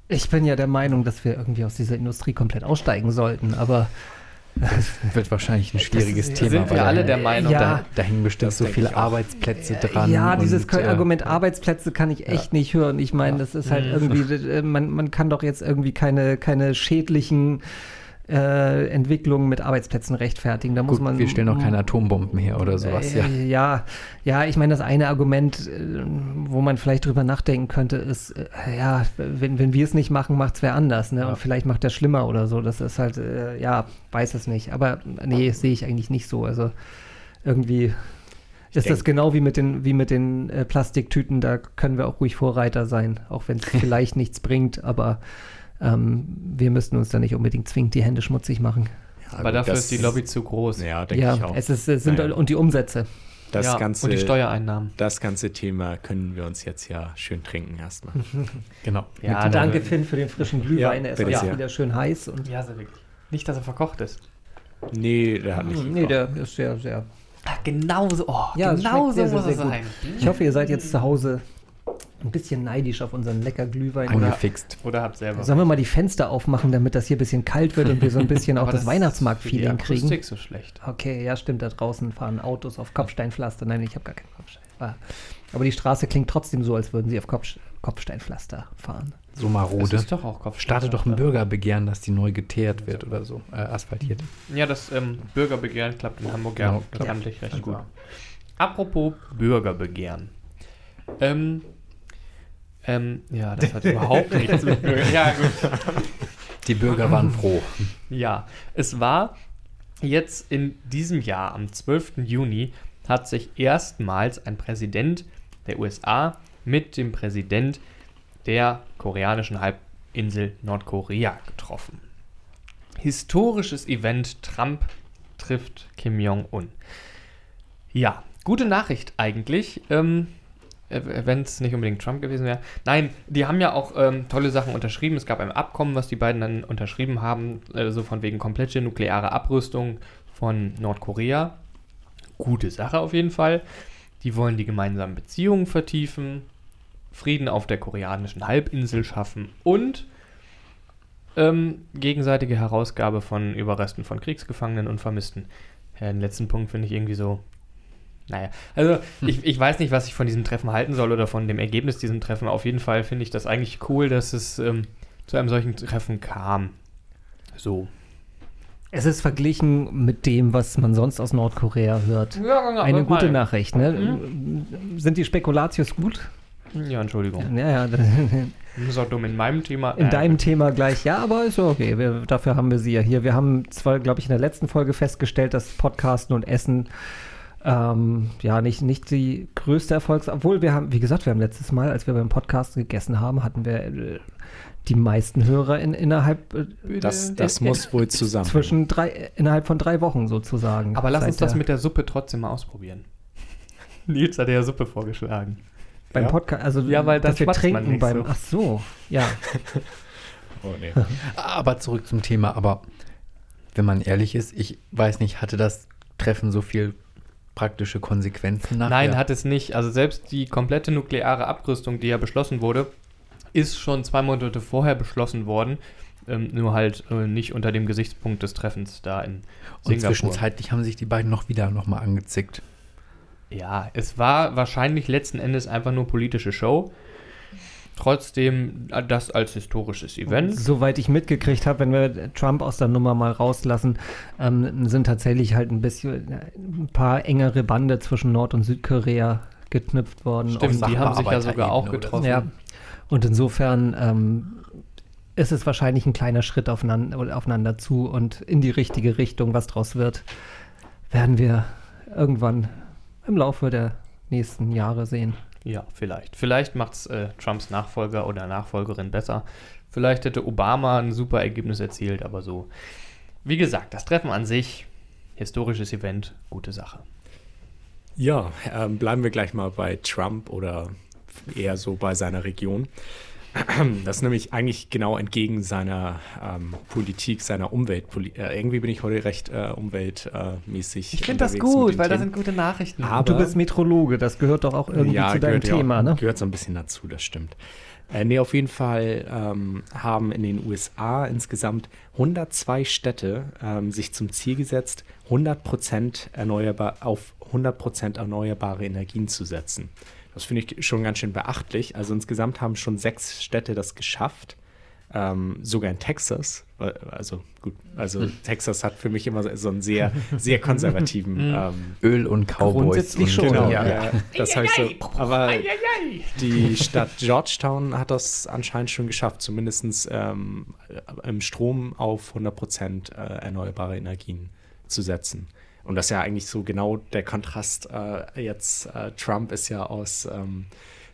Ich bin ja der Meinung, dass wir irgendwie aus dieser Industrie komplett aussteigen sollten, aber Wird wahrscheinlich ein schwieriges ist- Thema. sind wir weil alle da- der Meinung. Ja. Da, da hängen bestimmt Das so viele. Arbeitsplätze dran. ja, dieses und, äh, Argument Arbeitsplätze kann ich echt nicht hören. Ich meine, das ist halt irgendwie, äh, man, man kann doch jetzt irgendwie keine, keine schädlichen äh, Entwicklungen mit Arbeitsplätzen rechtfertigen. Da muss Gut, man. wir stellen auch keine Atombomben her oder sowas. Ja. Äh, ja, ja, ich meine, das eine Argument, äh, wo man vielleicht drüber nachdenken könnte, ist, äh, ja, wenn, wenn wir es nicht machen, macht es wer anders, ne? Ja. Und vielleicht macht er schlimmer oder so. Das ist halt, äh, ja, weiß es nicht. Aber nee, sehe ich eigentlich nicht so. Also irgendwie ist das denk- genau wie mit den, wie mit den äh, Plastiktüten, da können wir auch ruhig Vorreiter sein, auch wenn es vielleicht nichts bringt, aber ähm, wir müssten uns da nicht unbedingt zwingend die Hände schmutzig machen. Aber dafür ist die Lobby zu groß. Ja, denke Ja, ich auch. es, ist, es sind Naja. und die Umsätze. das, ja, ganze, und die Steuereinnahmen. das ganze Thema können wir uns jetzt ja schön trinken erstmal. Genau. Ja, Danke, Finn, für den frischen Glühwein. Ja, er ist auch wieder schön heiß. Und Ja, sehr wirklich. Nicht, dass er verkocht ist. Nee, der hat nicht nee, gekocht. der ist sehr, sehr. Ach, genau so. Oh, Ja, es genau schmeckt sehr, so muss sehr, es sein. Ich hoffe, ihr seid jetzt zu Hause ein bisschen neidisch auf unseren lecker Glühwein. Oder Angefixt. Oder habt selber. sollen wir mal die Fenster aufmachen, damit das hier ein bisschen kalt wird und wir so ein bisschen auch das, ist Weihnachtsmarkt-Feeling kriegen? Akustik so schlecht. Okay, ja, stimmt. Da draußen fahren Autos auf Kopfsteinpflaster. Nein, ich habe gar keinen Kopfstein. Aber die Straße klingt trotzdem so, als würden sie auf Kopf Kopfsteinpflaster fahren. So Das marode. ist doch auch Kopf. Starte doch ein Bürgerbegehren, dass die neu geteert wird oder so, äh, asphaltiert. Ja, das ähm, Bürgerbegehren klappt in Hamburg ja Genau, klappt. bekanntlich recht Also- gut. Apropos Bürgerbegehren. Ähm, ähm, ja, das hat überhaupt nichts mit Bürger. Ja, gut. Die Bürger waren froh. Ja, es war jetzt in diesem Jahr, am 12. Juni, hat sich erstmals ein Präsident der USA mit dem Präsident der koreanischen Halbinsel Nordkorea getroffen. Historisches Event, Trump trifft Kim Jong-un. Ja, gute Nachricht eigentlich. Ähm, wenn es nicht unbedingt Trump gewesen wäre. Nein, die haben ja auch ähm, tolle Sachen unterschrieben. Es gab ein Abkommen, was die beiden dann unterschrieben haben, äh, so von wegen komplette nukleare Abrüstung von Nordkorea. Gute Sache auf jeden Fall. Die wollen die gemeinsamen Beziehungen vertiefen, Frieden auf der koreanischen Halbinsel schaffen und ähm, gegenseitige Herausgabe von Überresten von Kriegsgefangenen und Vermissten. Den letzten Punkt finde ich irgendwie so. Naja, also ich, ich weiß nicht, was ich von diesem Treffen halten soll oder von dem Ergebnis diesem Treffen. Auf jeden Fall finde ich das eigentlich cool, dass es ähm, zu einem solchen Treffen kam. So. Es ist verglichen mit dem, was man sonst aus Nordkorea hört. Ja, Eine gute Nachricht, ne? Sind die Spekulatius gut? Ja, Entschuldigung. Ja, ja, Du bist auch dumm in meinem Thema. in Äh, deinem Thema gleich. Ja, aber ist ja okay. Wir, dafür haben wir sie ja hier. Wir haben zwar, glaube ich, in der letzten Folge festgestellt, dass Podcasten und Essen ähm, ja nicht, nicht die größte Erfolgs... Obwohl wir haben, wie gesagt, wir haben letztes Mal, als wir beim Podcast gegessen haben, hatten wir äh, die meisten Hörer in, innerhalb äh, Das, das in- muss wohl zusammen. zwischen drei, innerhalb von drei Wochen sozusagen. Aber lass uns das der- mit der Suppe trotzdem mal ausprobieren. Nils hat ja Suppe vorgeschlagen. beim Ja. Podcast, also Ja, weil dann dass wir trinken beim. so. Ach so, ja. Oh, nee. Aber zurück zum Thema. Aber wenn man ehrlich ist, ich weiß nicht, hatte das Treffen so viel praktische Konsequenzen nachher? Nein, hat es nicht. Also selbst die komplette nukleare Abrüstung, die ja beschlossen wurde, ist schon zwei Monate vorher beschlossen worden. Ähm, nur halt äh, nicht unter dem Gesichtspunkt des Treffens da in Und Singapur. zwischenzeitlich haben sich die beiden noch wieder noch mal angezickt. Ja, es war wahrscheinlich letzten Endes einfach nur politische Show. Trotzdem das als historisches Event. Soweit ich mitgekriegt habe, wenn wir Trump aus der Nummer mal rauslassen, ähm, sind tatsächlich halt ein bisschen äh, ein paar engere Bande zwischen Nord- und Südkorea geknüpft worden. Stimmt, Und- die haben sich ja sogar auch getroffen. Ja. Und insofern ähm, ist es wahrscheinlich ein kleiner Schritt aufeinander, aufeinander zu und in die richtige Richtung, was draus wird, werden wir irgendwann im Laufe der nächsten Jahre sehen. Ja, vielleicht. Vielleicht macht es äh, Trumps Nachfolger oder Nachfolgerin besser. Vielleicht hätte Obama ein super Ergebnis erzielt, aber so. Wie gesagt, das Treffen an sich, historisches Event, gute Sache. Ja, ähm, bleiben wir gleich mal bei Trump oder eher so bei seiner Region. Das ist nämlich eigentlich genau entgegen seiner ähm, Politik, seiner Umweltpolitik. Äh, irgendwie bin ich heute recht äh, umweltmäßig. Ich finde das gut, weil das Themen. sind gute Nachrichten. Aber- du bist Metrologe, das gehört doch auch irgendwie ja, zu deinem ja Thema, auch, ne? Gehört so ein bisschen dazu, das stimmt. Äh, nee, auf jeden Fall ähm, haben in den USA insgesamt 102 Städte ähm, sich zum Ziel gesetzt, 100% erneuerbar, auf 100% erneuerbare Energien zu setzen. Das finde ich schon ganz schön beachtlich. Also insgesamt haben schon sechs Städte das geschafft. Ähm, sogar in Texas, also gut, also Texas hat für mich immer so- einen sehr, sehr konservativen ähm, Öl und Cowboys. Grundsätzlich und, schon, Genau, ja. ja. Das heißt so. Aber die Stadt Georgetown hat das anscheinend schon geschafft, zumindest ähm, im Strom auf 100% äh, erneuerbare Energien zu setzen. Und das ist ja eigentlich so genau der Kontrast. Äh, jetzt äh, Trump ist ja aus ähm,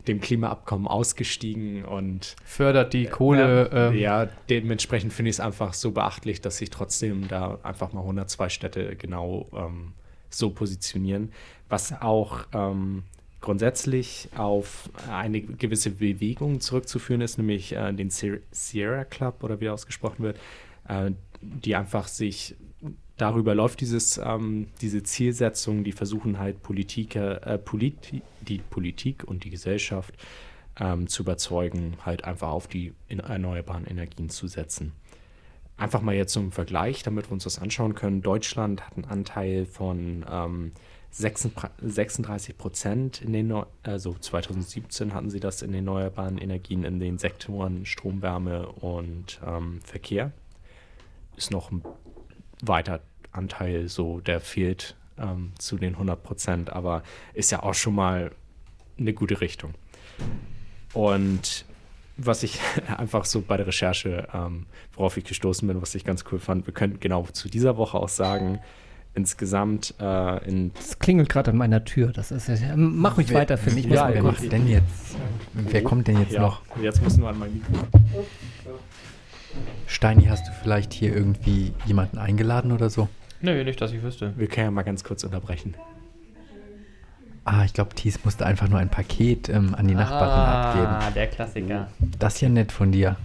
dem Klimaabkommen ausgestiegen und Fördert die Kohle. ähm, ja, dementsprechend finde ich es einfach so beachtlich, dass sich trotzdem da einfach mal 102 Städte genau ähm, so positionieren, was auch ähm, grundsätzlich auf eine gewisse Bewegung zurückzuführen ist, nämlich äh, den Sier- Sierra Club oder wie er ausgesprochen wird, äh, die einfach sich darüber läuft dieses, ähm, diese Zielsetzung, die versuchen halt Politiker, äh, Politi die Politik und die Gesellschaft ähm, zu überzeugen, halt einfach auf die erneuerbaren Energien zu setzen. Einfach mal jetzt zum Vergleich, damit wir uns das anschauen können. Deutschland hat einen Anteil von ähm, 36 Prozent in den, Neu- also 2017 hatten sie das in den erneuerbaren Energien in den Sektoren Strom, Wärme und ähm, Verkehr. Ist noch ein weiter Anteil so, der fehlt ähm, zu den 100 Prozent, aber ist ja auch schon mal eine gute Richtung. Und was ich einfach so bei der Recherche, ähm, worauf ich gestoßen bin, was ich ganz cool fand, wir könnten genau zu dieser Woche auch sagen, insgesamt äh, in Es klingelt gerade an meiner Tür. Das ist ja- mach mich Wer- weiter, Finn. Ich muss Ja, Wer denn jetzt? Wer kommt denn jetzt ja, noch? Jetzt musst du an mein Mikro. Steini, hast du vielleicht hier irgendwie jemanden eingeladen oder so? Nö, nicht, dass ich wüsste. Wir können ja mal ganz kurz unterbrechen. Ah, ich glaube, Thies musste einfach nur ein Paket ähm, an die Nachbarin ah, abgeben. der Klassiker. Das ist ja nett von dir.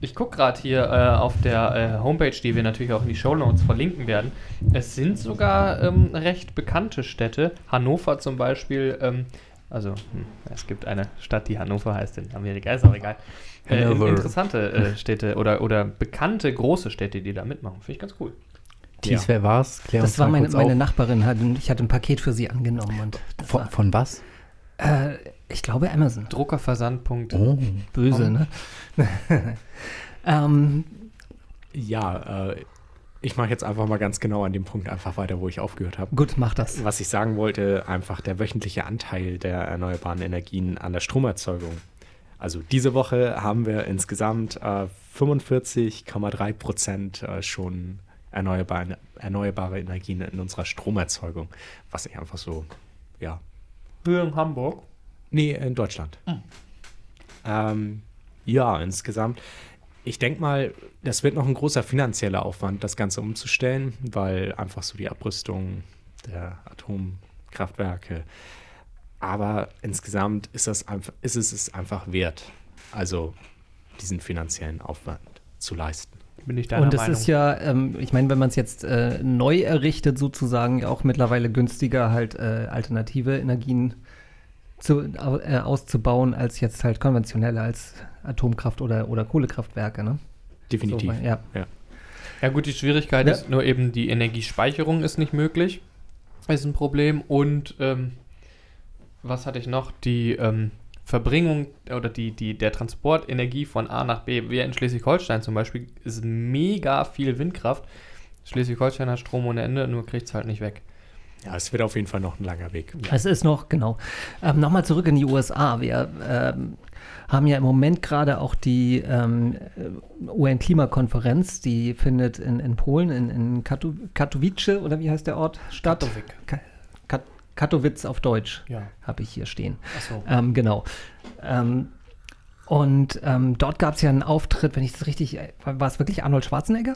Ich gucke gerade hier äh, auf der äh, Homepage, die wir natürlich auch in die Show Notes verlinken werden. Es sind sogar ähm, recht bekannte Städte. Hannover zum Beispiel. Ähm, also, hm, es gibt eine Stadt, die Hannover heißt in Amerika, ist auch egal. Äh, in- Hannover. interessante äh, Städte oder, oder bekannte große Städte, die da mitmachen. Finde ich ganz cool. Thies, Ja. wer war's? Klär uns Das war mal meine, kurz meine auf. Nachbarin. Hat, ich hatte ein Paket für sie angenommen. Und Von, war, von was? äh, ich glaube Amazon. Druckerversand. Oh. Böse, ne? ähm, Ja, äh, ich mache jetzt einfach mal ganz genau an dem Punkt einfach weiter, wo ich aufgehört habe. gut, mach das. Was ich sagen wollte, einfach der wöchentliche Anteil der erneuerbaren Energien an der Stromerzeugung. Also diese Woche haben wir insgesamt äh, 45,3 Prozent äh, schon erneuerbare, erneuerbare Energien in unserer Stromerzeugung. Was ich einfach so, ja. Hier in Hamburg. Nee, in Deutschland. Ähm, ja, insgesamt. Ich denke mal, das wird noch ein großer finanzieller Aufwand, das Ganze umzustellen, weil einfach so die Abrüstung der Atomkraftwerke. Aber insgesamt ist, das einfach, ist es es einfach wert, also diesen finanziellen Aufwand zu leisten. Bin ich deiner Und es Meinung. ist ja, ähm, ich meine, wenn man es jetzt äh, neu errichtet, sozusagen auch mittlerweile günstiger, halt äh, alternative Energien zu, äh, auszubauen, als jetzt halt konventionelle, als Atomkraft oder, oder Kohlekraftwerke, ne? Definitiv. So, ja. Ja gut, die Schwierigkeit Ja. ist nur eben, die Energiespeicherung ist nicht möglich. Ist ein Problem. Und ähm, was hatte ich noch? Die ähm, Verbringung oder die, die, der Transport Energie von A nach B. Wir in Schleswig-Holstein zum Beispiel ist mega viel Windkraft. Schleswig-Holstein hat Strom ohne Ende, nur kriegt es halt nicht weg. Ja, es wird auf jeden Fall noch ein langer Weg. Es ist noch, genau. Ähm, Nochmal zurück in die USA. Wir ähm, haben ja im Moment gerade auch die ähm, UN-Klimakonferenz, die findet in, in Polen, in, in Katowice, oder wie heißt der Ort? Statt? Katowice. Ka Katowice auf Deutsch Ja. habe ich hier stehen. Achso. Ähm, genau. Ähm, und ähm, dort gab es ja einen Auftritt, wenn ich das richtig, äh, war es wirklich Arnold Schwarzenegger?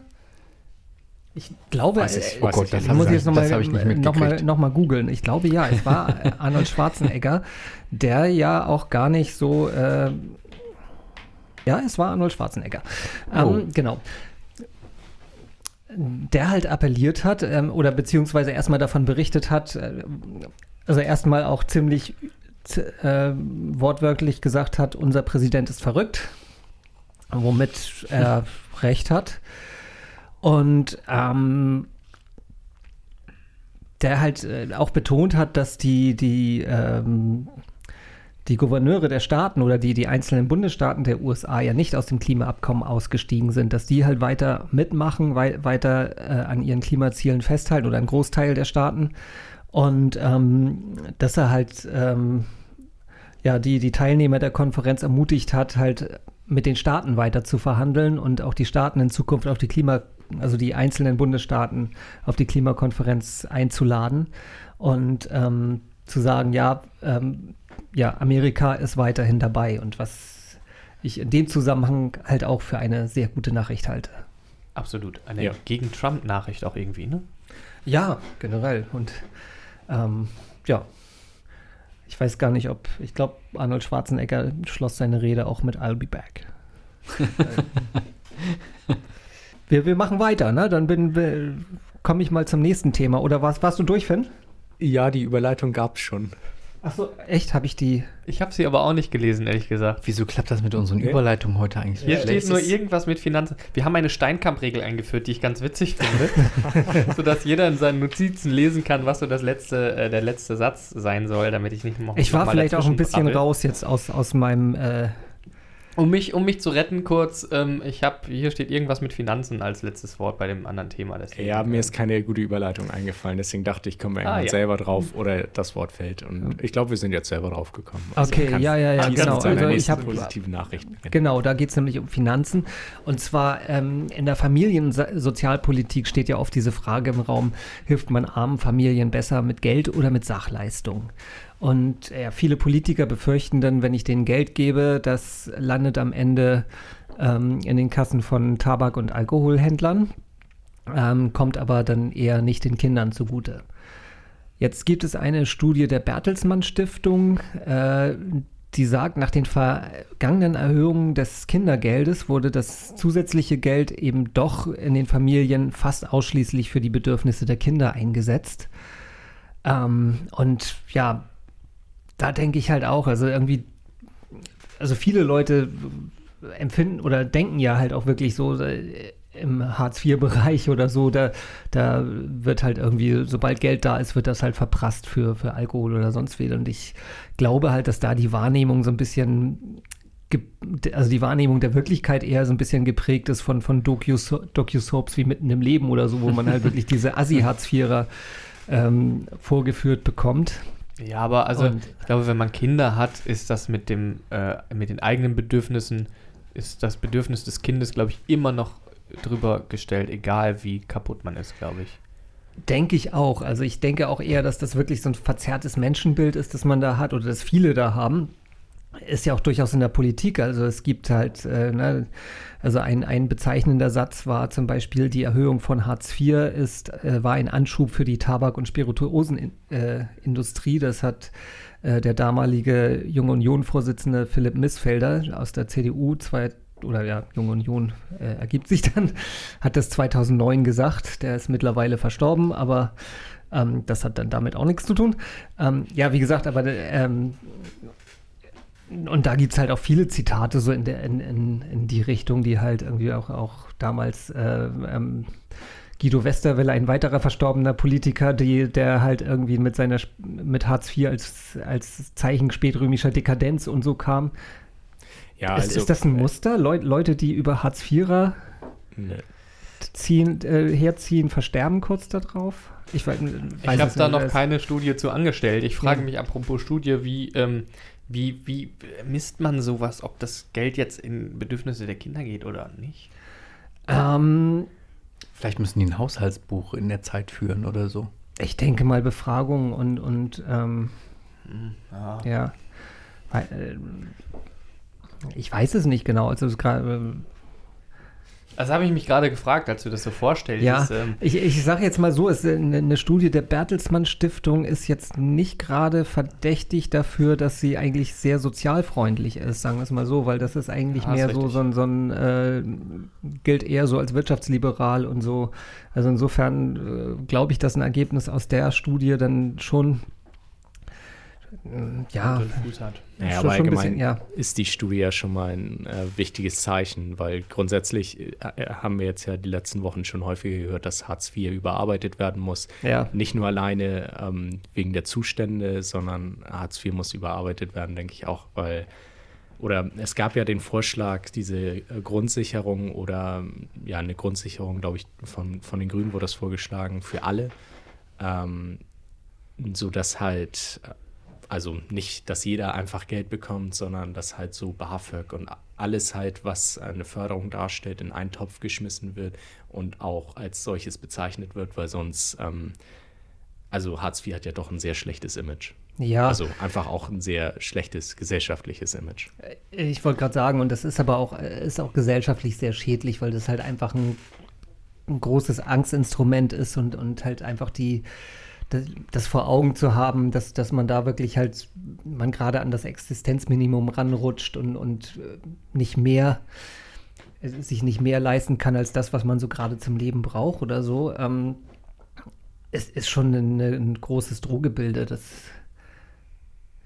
Ich glaube, Weiß ich- äh, Oh Gott, ich das ich hab muss ich- jetzt nochmal das nicht noch mal, noch mal googeln. Ich glaube ja, es war äh, Arnold Schwarzenegger, der ja auch gar nicht so. Äh, ja, es war Arnold Schwarzenegger. Ähm, Oh. Genau. Der halt appelliert hat ähm, oder beziehungsweise erstmal davon berichtet hat, äh, also erstmal auch ziemlich äh, wortwörtlich gesagt hat, unser Präsident ist verrückt, womit er recht hat. Und ähm, der halt äh, auch betont hat, dass die, die, ähm, die Gouverneure der Staaten oder die, die einzelnen Bundesstaaten der USA ja nicht aus dem Klimaabkommen ausgestiegen sind, dass die halt weiter mitmachen, wei weiter äh, an ihren Klimazielen festhalten oder ein Großteil der Staaten. Und ähm, dass er halt ähm, ja, die, die Teilnehmer der Konferenz ermutigt hat, halt mit den Staaten weiter zu verhandeln und auch die Staaten in Zukunft auf die Klima, also die einzelnen Bundesstaaten auf die Klimakonferenz einzuladen und ähm, zu sagen, ja, ähm, ja, Amerika ist weiterhin dabei und was ich in dem Zusammenhang halt auch für eine sehr gute Nachricht halte. Absolut. Eine Ja. gegen Trump-Nachricht auch irgendwie, ne? Ja, generell. Und ähm, ja, ich weiß gar nicht, ob, ich glaube, Arnold Schwarzenegger schloss seine Rede auch mit I'll be back. wir, wir machen weiter, ne? Dann bin, komme ich mal zum nächsten Thema. Oder warst, warst du durch, Finn? Ja, die Überleitung gab es schon. Achso, echt? Habe ich die. Ich habe sie aber auch nicht gelesen, ehrlich gesagt. Wieso klappt das mit unseren Nee. Überleitungen heute eigentlich so Hier schlecht? steht nur irgendwas mit Finanzen. Wir haben eine Steinkamp-Regel eingeführt, die ich ganz witzig finde, sodass jeder in seinen Notizen lesen kann, was so das letzte, äh, der letzte Satz sein soll, damit ich nicht noch Ich war noch mal vielleicht auch ein bisschen brabbel. raus jetzt aus, aus meinem. Äh, Um mich, um mich zu retten, kurz, ähm, ich habe, hier steht irgendwas mit Finanzen als letztes Wort bei dem anderen Thema. Deswegen, Ja, mir äh, ist keine gute Überleitung eingefallen, deswegen dachte ich, kommen wir Ah, irgendwann ja. selber drauf oder das Wort fällt. Und ich glaube, wir sind jetzt selber drauf gekommen. Okay, kannst- ja, ja, ja, genau. Also ich nächsten hab- positiven Nachricht beginnen. Genau, da geht es nämlich um Finanzen. Und zwar ähm, in der Familiensozialpolitik steht ja oft diese Frage im Raum, hilft man armen Familien besser mit Geld oder mit Sachleistung? Und ja, viele Politiker befürchten dann, wenn ich denen Geld gebe, das landet am Ende ähm, in den Kassen von Tabak- und Alkoholhändlern, ähm, kommt aber dann eher nicht den Kindern zugute. Jetzt gibt es eine Studie der Bertelsmann Stiftung, äh, die sagt, nach den vergangenen Erhöhungen des Kindergeldes wurde das zusätzliche Geld eben doch in den Familien fast ausschließlich für die Bedürfnisse der Kinder eingesetzt. Ähm, und ja, da denke ich halt auch, also irgendwie, also viele Leute empfinden oder denken ja halt auch wirklich so, äh, im Hartz-IV-Bereich oder so, da, da wird halt irgendwie, sobald Geld da ist, wird das halt verprasst für, für Alkohol oder sonst viel. Und ich glaube halt, dass da die Wahrnehmung so ein bisschen, also die Wahrnehmung der Wirklichkeit eher so ein bisschen geprägt ist von, von Docu- Docu-Soaps wie Mitten im Leben oder so, wo man halt wirklich diese Assi-Hartz-Vierer ähm, vorgeführt bekommt. Ja, aber also Und- ich glaube, wenn man Kinder hat, ist das mit dem äh, mit den eigenen Bedürfnissen ist das Bedürfnis des Kindes, glaube ich, immer noch drüber gestellt, egal wie kaputt man ist, glaube ich. Denke ich auch. Also ich denke auch eher, dass das wirklich so ein verzerrtes Menschenbild ist, das man da hat oder das viele da haben. Ist ja auch durchaus in der Politik. Also es gibt halt, äh, ne, also ein, ein bezeichnender Satz war zum Beispiel, die Erhöhung von Hartz IV ist, äh, war ein Anschub für die Tabak- und Spirituosenindustrie. das hat äh, der damalige Junge Union-Vorsitzende Philipp Missfelder aus der CDU zwei, oder ja, Junge Union äh, ergibt sich dann, hat das 2009 gesagt. Der ist mittlerweile verstorben, aber ähm, das hat dann damit auch nichts zu tun. Ähm, ja, wie gesagt, aber ähm, und da gibt es halt auch viele Zitate so in, der, in, in, in die Richtung, die halt irgendwie auch, auch damals äh, ähm, Guido Westerwelle, ein weiterer verstorbener Politiker, die, der halt irgendwie mit seiner mit Hartz IV als, als Zeichen spätrömischer Dekadenz und so kam. Ja, ist, ist das ein Muster? Leu Leute, die über Hartz IVer Nö. ziehen, äh, herziehen, versterben kurz darauf? Ich, weiß, Ich habe da noch keine. keine Studie zu angestellt. Ich frage Ja. mich apropos Studie, wie, ähm, wie, wie misst man sowas, ob das Geld jetzt in Bedürfnisse der Kinder geht oder nicht? Ähm, Vielleicht müssen die ein Haushaltsbuch in der Zeit führen oder so. Ich denke mal Befragung und, und ähm, Ja. ja. Weil, äh, ich weiß es nicht genau. Also es ist gerade. Das habe ich mich gerade gefragt, als du das so vorstellst. Ja, Ähm, ich, ich sage jetzt mal so, es, eine, eine Studie der Bertelsmann Stiftung ist jetzt nicht gerade verdächtig dafür, dass sie eigentlich sehr sozialfreundlich ist, sagen wir es mal so, weil das ist eigentlich Ja, ist mehr so, richtig. so ein, so ein äh, gilt eher so als wirtschaftsliberal und so. Also insofern äh, glaube ich, dass ein Ergebnis aus der Studie dann schon äh, ja, Fuß hat. Naja, aber allgemein bisschen, ja. ist die Studie ja schon mal ein äh, wichtiges Zeichen, weil grundsätzlich äh, haben wir jetzt ja die letzten Wochen schon häufiger gehört, dass Hartz IV überarbeitet werden muss. Ja. Nicht nur alleine ähm, wegen der Zustände, sondern Hartz IV muss überarbeitet werden, denke ich auch, weil oder es gab ja den Vorschlag, diese äh, Grundsicherung oder ja, eine Grundsicherung, glaube ich, von, von den Grünen wurde das vorgeschlagen für alle, ähm, sodass halt, äh, also nicht, dass jeder einfach Geld bekommt, sondern dass halt so BAföG und alles halt, was eine Förderung darstellt, in einen Topf geschmissen wird und auch als solches bezeichnet wird, weil sonst, ähm, also Hartz IV hat ja doch ein sehr schlechtes Image. Ja. Also einfach auch ein sehr schlechtes gesellschaftliches Image. Ich wollte gerade sagen, und das ist aber auch, äh, ist auch gesellschaftlich sehr schädlich, weil das halt einfach ein, ein großes Angstinstrument ist und, und halt einfach die, das, das vor Augen zu haben, dass, dass man da wirklich halt, man gerade an das Existenzminimum ranrutscht und, und äh, nicht mehr, äh, sich nicht mehr leisten kann als das, was man so gerade zum Leben braucht oder so. Ähm, es ist schon ein, ein großes Drohgebilde, das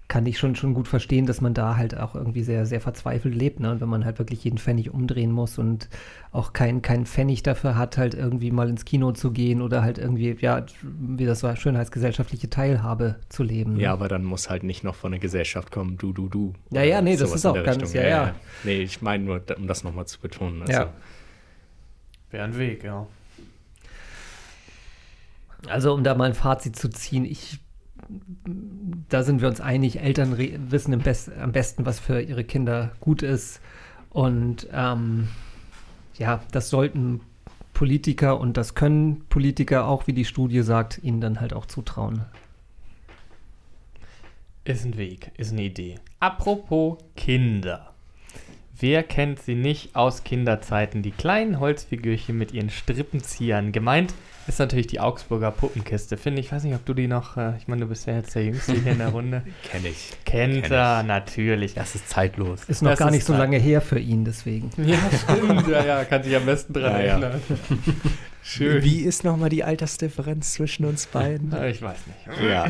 kann ich schon, schon gut verstehen, dass man da halt auch irgendwie sehr, sehr verzweifelt lebt. Ne? Und wenn man halt wirklich jeden Pfennig umdrehen muss und auch keinen kein Pfennig dafür hat, halt irgendwie mal ins Kino zu gehen oder halt irgendwie, ja, wie das so schön heißt, gesellschaftliche Teilhabe zu leben. ne? Ja, aber dann muss halt nicht noch von der Gesellschaft kommen, du, du, du. Ja, ja, nee, das ist in auch der ganz- Richtung. ja, ja. Nee, ich meine nur, um das nochmal zu betonen. Also, Ja. Wäre ein Weg, ja. Also um da mal ein Fazit zu ziehen, ich, da sind wir uns einig, Eltern wissen Best, am besten, was für ihre Kinder gut ist. Und ähm, ja, das sollten Politiker und das können Politiker auch, wie die Studie sagt, ihnen dann halt auch zutrauen. Ist ein Weg, ist eine Idee. Apropos Kinder. Wer kennt sie nicht aus Kinderzeiten? Die kleinen Holzfigürchen mit ihren Strippenziehern. Gemeint ist natürlich die Augsburger Puppenkiste. Finde ich, weiß nicht, ob du die noch, äh, ich meine, du bist ja jetzt der Jüngste hier in der Runde. Kenne ich. Kennt Kenn er, ich. natürlich. Das ist zeitlos. Ist noch Das gar ist nicht so lange her für ihn, deswegen. Ja, stimmt. ja, ja, kann sich am besten dran Ja, ja. erinnern. Schön. Wie ist nochmal die Altersdifferenz zwischen uns beiden? Ich weiß nicht. ja.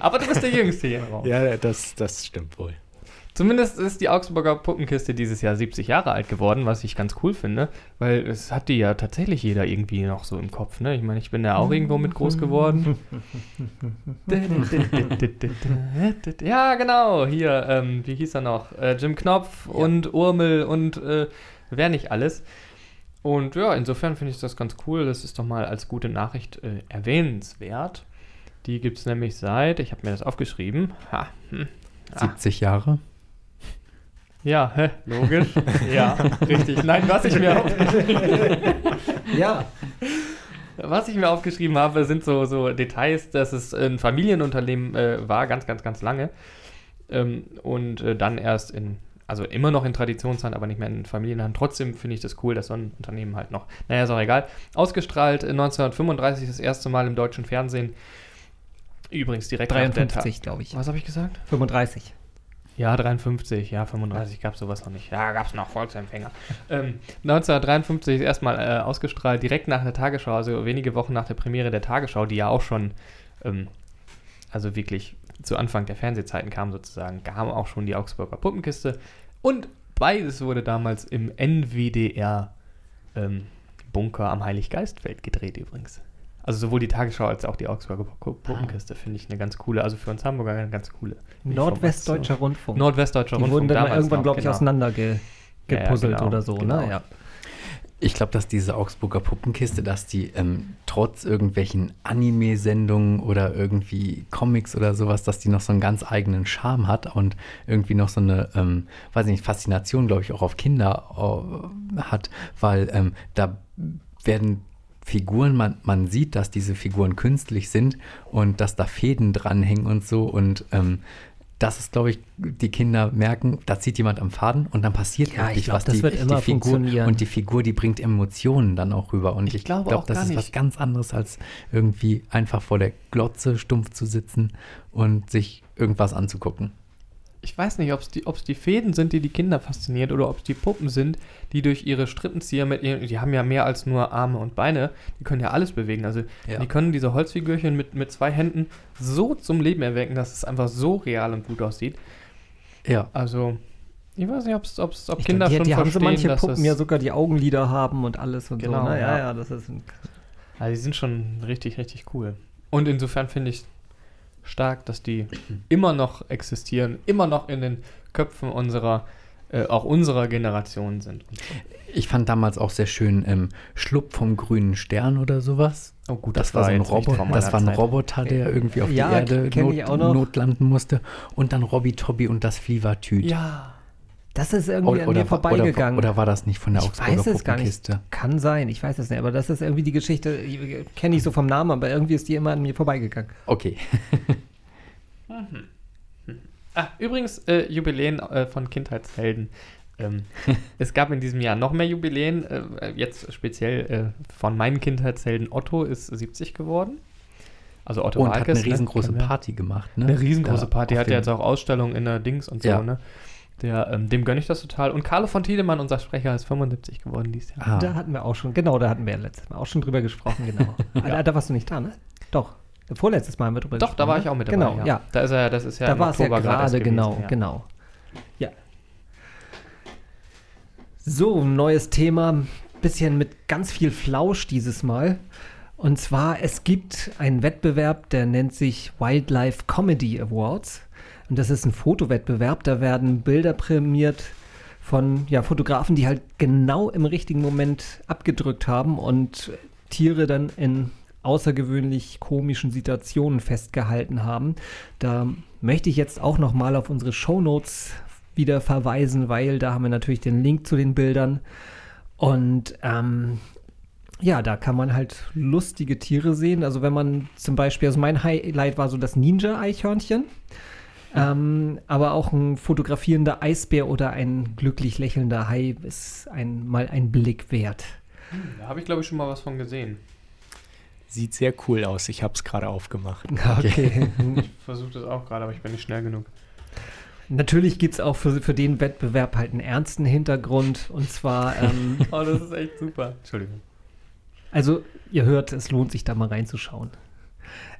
Aber du bist der Jüngste hier im Raum. ja, das, das stimmt wohl. Zumindest ist die Augsburger Puppenkiste dieses Jahr 70 Jahre alt geworden, was ich ganz cool finde, weil es hat die ja tatsächlich jeder irgendwie noch so im Kopf. Ne? Ich meine, ich bin ja auch irgendwo mit groß geworden. ja, genau, hier, ähm, wie hieß er noch? Äh, Jim Knopf und Urmel und äh, wer nicht alles. Und ja, insofern finde ich das ganz cool. Das ist doch mal als gute Nachricht äh, erwähnenswert. Die gibt es nämlich seit, ich habe mir das aufgeschrieben, ha, hm, Ah. 70 Jahre. Ja, hä, logisch. ja, richtig. Nein, was ich mir aufgeschrieben Ja. Was ich mir aufgeschrieben habe, sind so, so Details, dass es ein Familienunternehmen äh, war, ganz, ganz, ganz lange. Ähm, und äh, dann erst in, also immer noch in Traditionshand, aber nicht mehr in Familienhand. Trotzdem finde ich das cool, dass so ein Unternehmen halt noch, naja, ist auch egal. Ausgestrahlt äh, 1935 das erste Mal im deutschen Fernsehen. Übrigens direkt nach der 53, glaube ich. Was habe ich gesagt? 35. Ja, 53, ja, 35 gab es sowas noch nicht. Ja, gab es noch Volksempfänger. ähm, 1953 ist erstmal äh, ausgestrahlt, direkt nach der Tagesschau, also wenige Wochen nach der Premiere der Tagesschau, die ja auch schon, ähm, also wirklich zu Anfang der Fernsehzeiten kam sozusagen, kam auch schon die Augsburger Puppenkiste. Und beides wurde damals im NWDR ähm, Bunker am Heiliggeistfeld gedreht übrigens. Also sowohl die Tagesschau als auch die Augsburger Pu- Puppenkiste finde ich eine ganz coole, also für uns Hamburger eine ganz coole. Nordwestdeutscher Rundfunk. Nordwestdeutscher Die Rundfunk. wurden dann irgendwann, glaube ich, genau. auseinander ge Ja, genau, oder so, genau. ne? Ja. Ich glaube, dass diese Augsburger Puppenkiste, dass die ähm, trotz irgendwelchen Anime-Sendungen oder irgendwie Comics oder sowas, dass die noch so einen ganz eigenen Charme hat und irgendwie noch so eine, ähm, weiß ich nicht, Faszination, glaube ich, auch auf Kinder äh, hat, weil ähm, da werden Figuren, man, man sieht, dass diese Figuren künstlich sind und dass da Fäden dranhängen und so. Und ähm, das ist, glaube ich, die Kinder merken, da zieht jemand am Faden und dann passiert Ja, ich wirklich glaub, was. das die, wird immer die Figur, funktionieren. Und die Figur, die bringt Emotionen dann auch rüber. Und Ich ich, glaube auch das ist was nicht. ganz anderes, als irgendwie einfach vor der Glotze stumpf zu sitzen und sich irgendwas anzugucken. Ich weiß nicht, ob es die, ob's die Fäden sind, die die Kinder fasziniert, oder ob es die Puppen sind, die durch ihre Strippenzieher mit ihren, die haben ja mehr als nur Arme und Beine, die können ja alles bewegen. Also Ja. die können diese Holzfigürchen mit, mit zwei Händen so zum Leben erwecken, dass es einfach so real und gut aussieht. Ja. Also, ich weiß nicht, ob's, ob's, ob Ich Kinder glaub, die, schon die haben so verstehen, manche Puppen ja sogar die Augenlider haben und alles und Genau, so. Ne? Ja, ja. ja, das ist ein Also die sind schon richtig, richtig cool. Und insofern finde ich stark, dass die immer noch existieren, immer noch in den Köpfen unserer, äh, auch unserer Generation sind. So. Ich fand damals auch sehr schön ähm, Schlupf vom grünen Stern oder sowas. Oh gut, Das, war so ein Roboter, das war ein Zeit. Roboter, der irgendwie auf Ja, die Erde not, notlanden musste. Und dann Robby Tobby und das Flievertüt. Ja. Das ist irgendwie Oder, an mir vorbeigegangen. Oder, oder war das nicht von der ich Augsburger weiß es gar nicht. Kann sein, ich weiß es nicht. Aber das ist irgendwie die Geschichte, kenne ich so vom Namen, aber irgendwie ist die immer an mir vorbeigegangen. Okay. Ah, übrigens, äh, Jubiläen äh, von Kindheitshelden. Ähm, es gab in diesem Jahr noch mehr Jubiläen. Äh, jetzt speziell äh, von meinen Kindheitshelden. Otto ist 70 geworden. Also Otto Und hat Walkes, eine ne? riesengroße wir. Party gemacht. Ne? Eine riesengroße Da Party. Hat ja jetzt auch Ausstellungen in der Dings und so, Ja. ne? Der, ähm, dem gönne ich das total. Und Carlo von Tiedemann, unser Sprecher, ist 75 geworden dieses Jahr. Ah. Da hatten wir auch schon, genau, da hatten wir letztes Mal auch schon drüber gesprochen, genau. Ah, da, da warst du nicht da, ne? Doch. Vorletztes Mal haben wir drüber Doch, da war ich ne? auch mit dabei. Genau, ja. Da ist er, das ist ja da im war es ja Oktober gerade genau, gewesen, ja. genau. Ja. So, ein neues Thema, bisschen mit ganz viel Flausch dieses Mal. Und zwar, es gibt einen Wettbewerb, der nennt sich Wildlife Comedy Awards. Und das ist ein Fotowettbewerb, da werden Bilder prämiert von ja, Fotografen, die halt genau im richtigen Moment abgedrückt haben und Tiere dann in außergewöhnlich komischen Situationen festgehalten haben. Da möchte ich jetzt auch noch mal auf unsere Shownotes wieder verweisen, weil da haben wir natürlich den Link zu den Bildern. Und ähm, ja, da kann man halt lustige Tiere sehen. Also wenn man zum Beispiel, also mein Highlight war so das Ninja-Eichhörnchen. Ähm, aber auch ein fotografierender Eisbär oder ein glücklich lächelnder Hai ist ein, mal ein Blick wert. Da habe ich, glaube ich, schon mal was von gesehen. Sieht sehr cool aus. Ich habe es gerade aufgemacht. Okay. Ich versuche das auch gerade, aber ich bin nicht schnell genug. Natürlich gibt es auch für, für den Wettbewerb halt einen ernsten Hintergrund. Und zwar, ähm, Oh, das ist echt super. Entschuldigung. also ihr hört, es lohnt sich da mal reinzuschauen.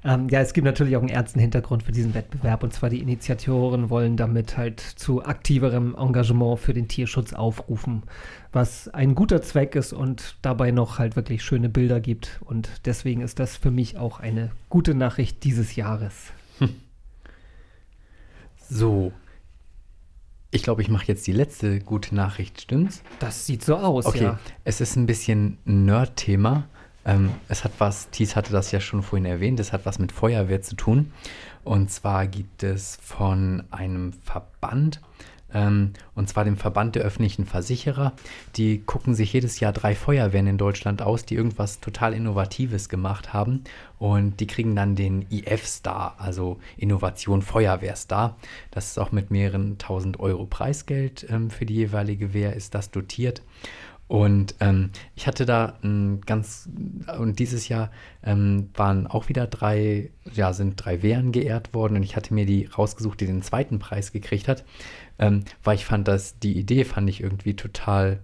Ähm, ja, es gibt natürlich auch einen ernsten Hintergrund für diesen Wettbewerb. Und zwar die Initiatoren wollen damit halt zu aktiverem Engagement für den Tierschutz aufrufen, was ein guter Zweck ist und dabei noch halt wirklich schöne Bilder gibt. Und deswegen ist das für mich auch eine gute Nachricht dieses Jahres. So. Ich glaube, ich mache jetzt die letzte gute Nachricht, stimmt's? Das sieht so aus, Okay, ja. es ist ein bisschen ein Nerd-Thema. Ähm, es hat was, Thies hatte das ja schon vorhin erwähnt, es hat was mit Feuerwehr zu tun. Und zwar gibt es von einem Verband, ähm, und zwar dem Verband der öffentlichen Versicherer, die gucken sich jedes Jahr drei Feuerwehren in Deutschland aus, die irgendwas total Innovatives gemacht haben. Und die kriegen dann den IF-Star, also Innovation Feuerwehrstar. Das ist auch mit mehreren tausend Euro Preisgeld ähm, für die jeweilige Wehr ist das dotiert. Und ähm, ich hatte da ein ganz, und dieses Jahr ähm, waren auch wieder drei, ja, sind drei Wehren geehrt worden und ich hatte mir die rausgesucht, die den zweiten Preis gekriegt hat, ähm, weil ich fand, dass die Idee fand ich irgendwie total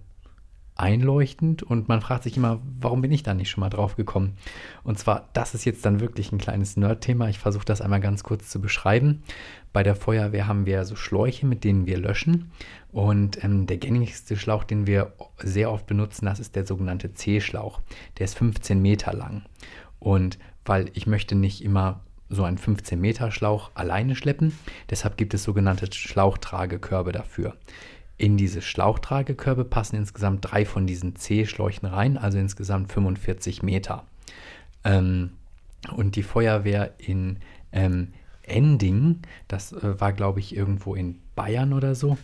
einleuchtend und man fragt sich immer, warum bin ich da nicht schon mal drauf gekommen? Und zwar, das ist jetzt dann wirklich ein kleines Nerd-Thema. Ich versuche das einmal ganz kurz zu beschreiben. Bei der Feuerwehr haben wir so Schläuche, mit denen wir löschen. Und ähm, der gängigste Schlauch, den wir sehr oft benutzen, das ist der sogenannte C-Schlauch. Der ist 15 Meter lang. Und weil ich möchte nicht immer so einen 15 Meter Schlauch alleine schleppen, deshalb gibt es sogenannte Schlauchtragekörbe dafür. In diese Schlauchtragekörbe passen insgesamt drei von diesen C-Schläuchen rein, also insgesamt 45 Meter. Ähm, und die Feuerwehr in ähm, Ending, das äh, war glaube ich irgendwo in Bayern oder so,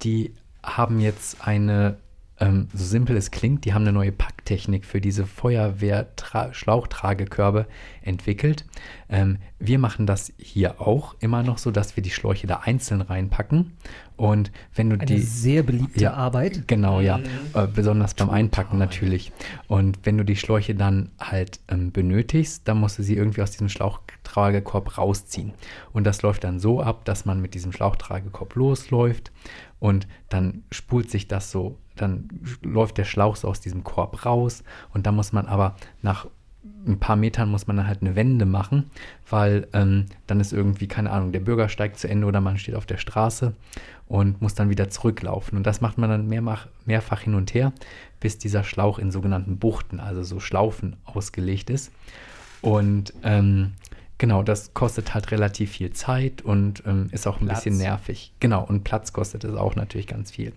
die haben jetzt eine ähm, so simpel es klingt, die haben eine neue Packtechnik für diese Feuerwehr-Schlauchtragekörbe entwickelt. Ähm, wir machen das hier auch immer noch so, dass wir die Schläuche da einzeln reinpacken. Und wenn du Eine die. sehr beliebte Ja. Arbeit. Genau, ja. Äh, besonders beim Einpacken natürlich. Und wenn du die Schläuche dann halt ähm, benötigst, dann musst du sie irgendwie aus diesem Schlauchtragekorb rausziehen. Und das läuft dann so ab, dass man mit diesem Schlauchtragekorb losläuft und dann spult sich das so, dann läuft der Schlauch so aus diesem Korb raus und dann muss man aber nach ein paar Metern muss man dann halt eine Wende machen, weil ähm, dann ist irgendwie, keine Ahnung, der Bürgersteig zu Ende oder man steht auf der Straße und muss dann wieder zurücklaufen. Und das macht man dann mehrmach, mehrfach hin und her, bis dieser Schlauch in sogenannten Buchten, also so Schlaufen ausgelegt ist. Und ähm, genau, das kostet halt relativ viel Zeit und ähm, ist auch ein Platz. bisschen nervig. Genau, und Platz kostet es auch natürlich ganz viel.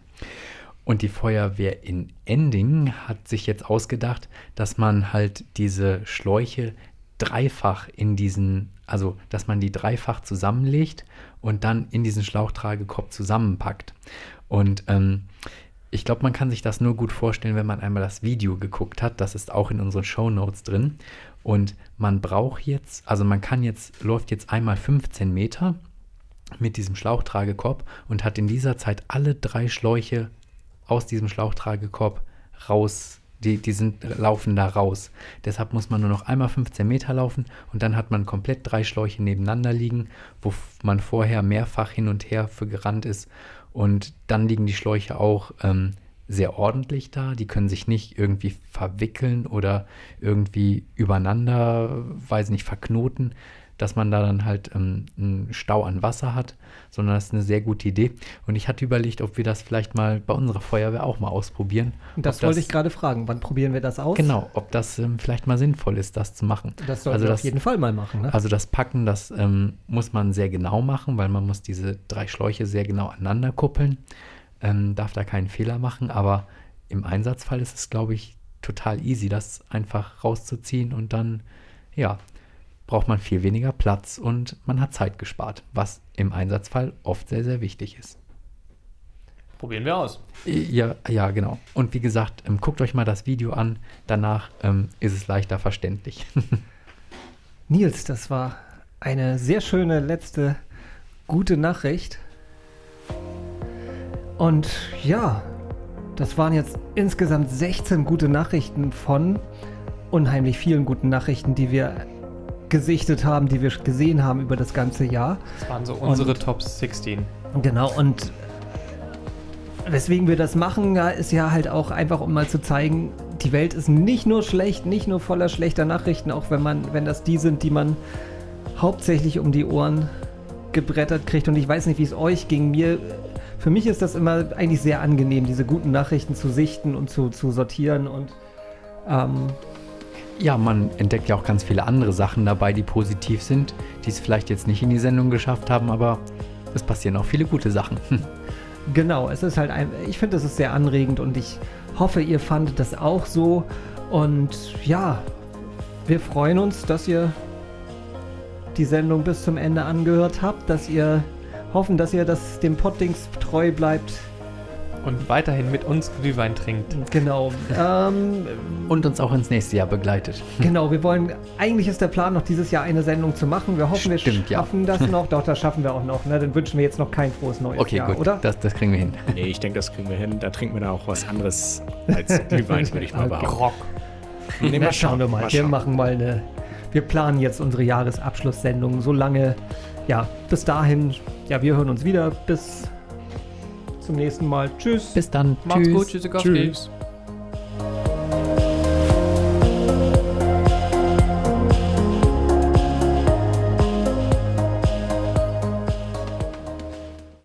Und die Feuerwehr in Ending hat sich jetzt ausgedacht, dass man halt diese Schläuche dreifach in diesen, also dass man die dreifach zusammenlegt und dann in diesen Schlauchtragekorb zusammenpackt. Und ähm, ich glaube, man kann sich das nur gut vorstellen, wenn man einmal das Video geguckt hat. Das ist auch in unseren Show Notes drin. Und man braucht jetzt, also man kann jetzt, läuft jetzt einmal 15 Meter mit diesem Schlauchtragekorb und hat in dieser Zeit alle drei Schläuche aus diesem Schlauchtragekorb raus. Die, die sind, laufen da raus. Deshalb muss man nur noch einmal 15 Meter laufen und dann hat man komplett drei Schläuche nebeneinander liegen, wo man vorher mehrfach hin und her für gerannt ist. Und dann liegen die Schläuche auch ähm, sehr ordentlich da. Die können sich nicht irgendwie verwickeln oder irgendwie übereinander, weiß nicht, verknoten, dass man da dann halt ähm, einen Stau an Wasser hat, sondern das ist eine sehr gute Idee. Und ich hatte überlegt, ob wir das vielleicht mal bei unserer Feuerwehr auch mal ausprobieren. Und das Ob wollte ich gerade fragen. Wann probieren wir das aus? Genau, ob das ähm, vielleicht mal sinnvoll ist, das zu machen. Das sollten Also wir das- auf jeden Fall mal machen. Ne? Also das Packen, das ähm, muss man sehr genau machen, weil man muss diese drei Schläuche sehr genau aneinander kuppeln. Ähm, darf da keinen Fehler machen, aber im Einsatzfall ist es, glaube ich, total easy, das einfach rauszuziehen und dann, ja, braucht man viel weniger Platz und man hat Zeit gespart, was im Einsatzfall oft sehr, sehr wichtig ist. Probieren wir aus. Ja, ja, genau. Und wie gesagt, ähm, guckt euch mal das Video an. Danach ähm, ist es leichter verständlich. Nils, das war eine sehr schöne letzte gute Nachricht. Und ja, das waren jetzt insgesamt 16 gute Nachrichten von unheimlich vielen guten Nachrichten, die wir gesichtet haben, die wir gesehen haben über das ganze Jahr. Das waren so unsere Und- Top 16. Genau, und weswegen wir das machen, ist ja halt auch einfach, um mal zu zeigen, die Welt ist nicht nur schlecht, nicht nur voller schlechter Nachrichten, auch wenn man, wenn das die sind, die man hauptsächlich um die Ohren gebrettert kriegt. Und ich weiß nicht, wie es euch ging. Mir, für mich ist das immer eigentlich sehr angenehm, diese guten Nachrichten zu sichten und zu, zu sortieren und ähm, Ja, man entdeckt ja auch ganz viele andere Sachen dabei, die positiv sind, die es vielleicht jetzt nicht in die Sendung geschafft haben, aber es passieren auch viele gute Sachen. Genau, es ist halt ein, ich finde, es ist sehr anregend und ich hoffe, ihr fandet das auch so. Und ja, wir freuen uns, dass ihr die Sendung bis zum Ende angehört habt, dass ihr hoffen, dass ihr das dem Poddings treu bleibt. Und weiterhin mit uns Glühwein trinkt. Genau. ähm, Und uns auch ins nächste Jahr begleitet. genau, wir wollen, eigentlich ist der Plan noch dieses Jahr eine Sendung zu machen. Wir hoffen, Stimmt, wir ja. schaffen das noch. Doch, das schaffen wir auch noch. Ne? Dann wünschen wir jetzt noch kein frohes neues Okay, Jahr, gut, oder? Das, das kriegen wir hin. Nee, ich denke, das kriegen wir hin. Da trinken wir dann auch was anderes als Glühwein, würde ich mal Okay. behaupten. Rock. Nee, Na, schauen wir mal. wir schauen. machen mal eine. Wir planen jetzt unsere Jahresabschlusssendung so lange. Ja, bis dahin. Ja, wir hören uns wieder. Bis zum nächsten Mal. Tschüss. Bis dann. Macht's Tschüss. gut. Tschüss. Tschüss.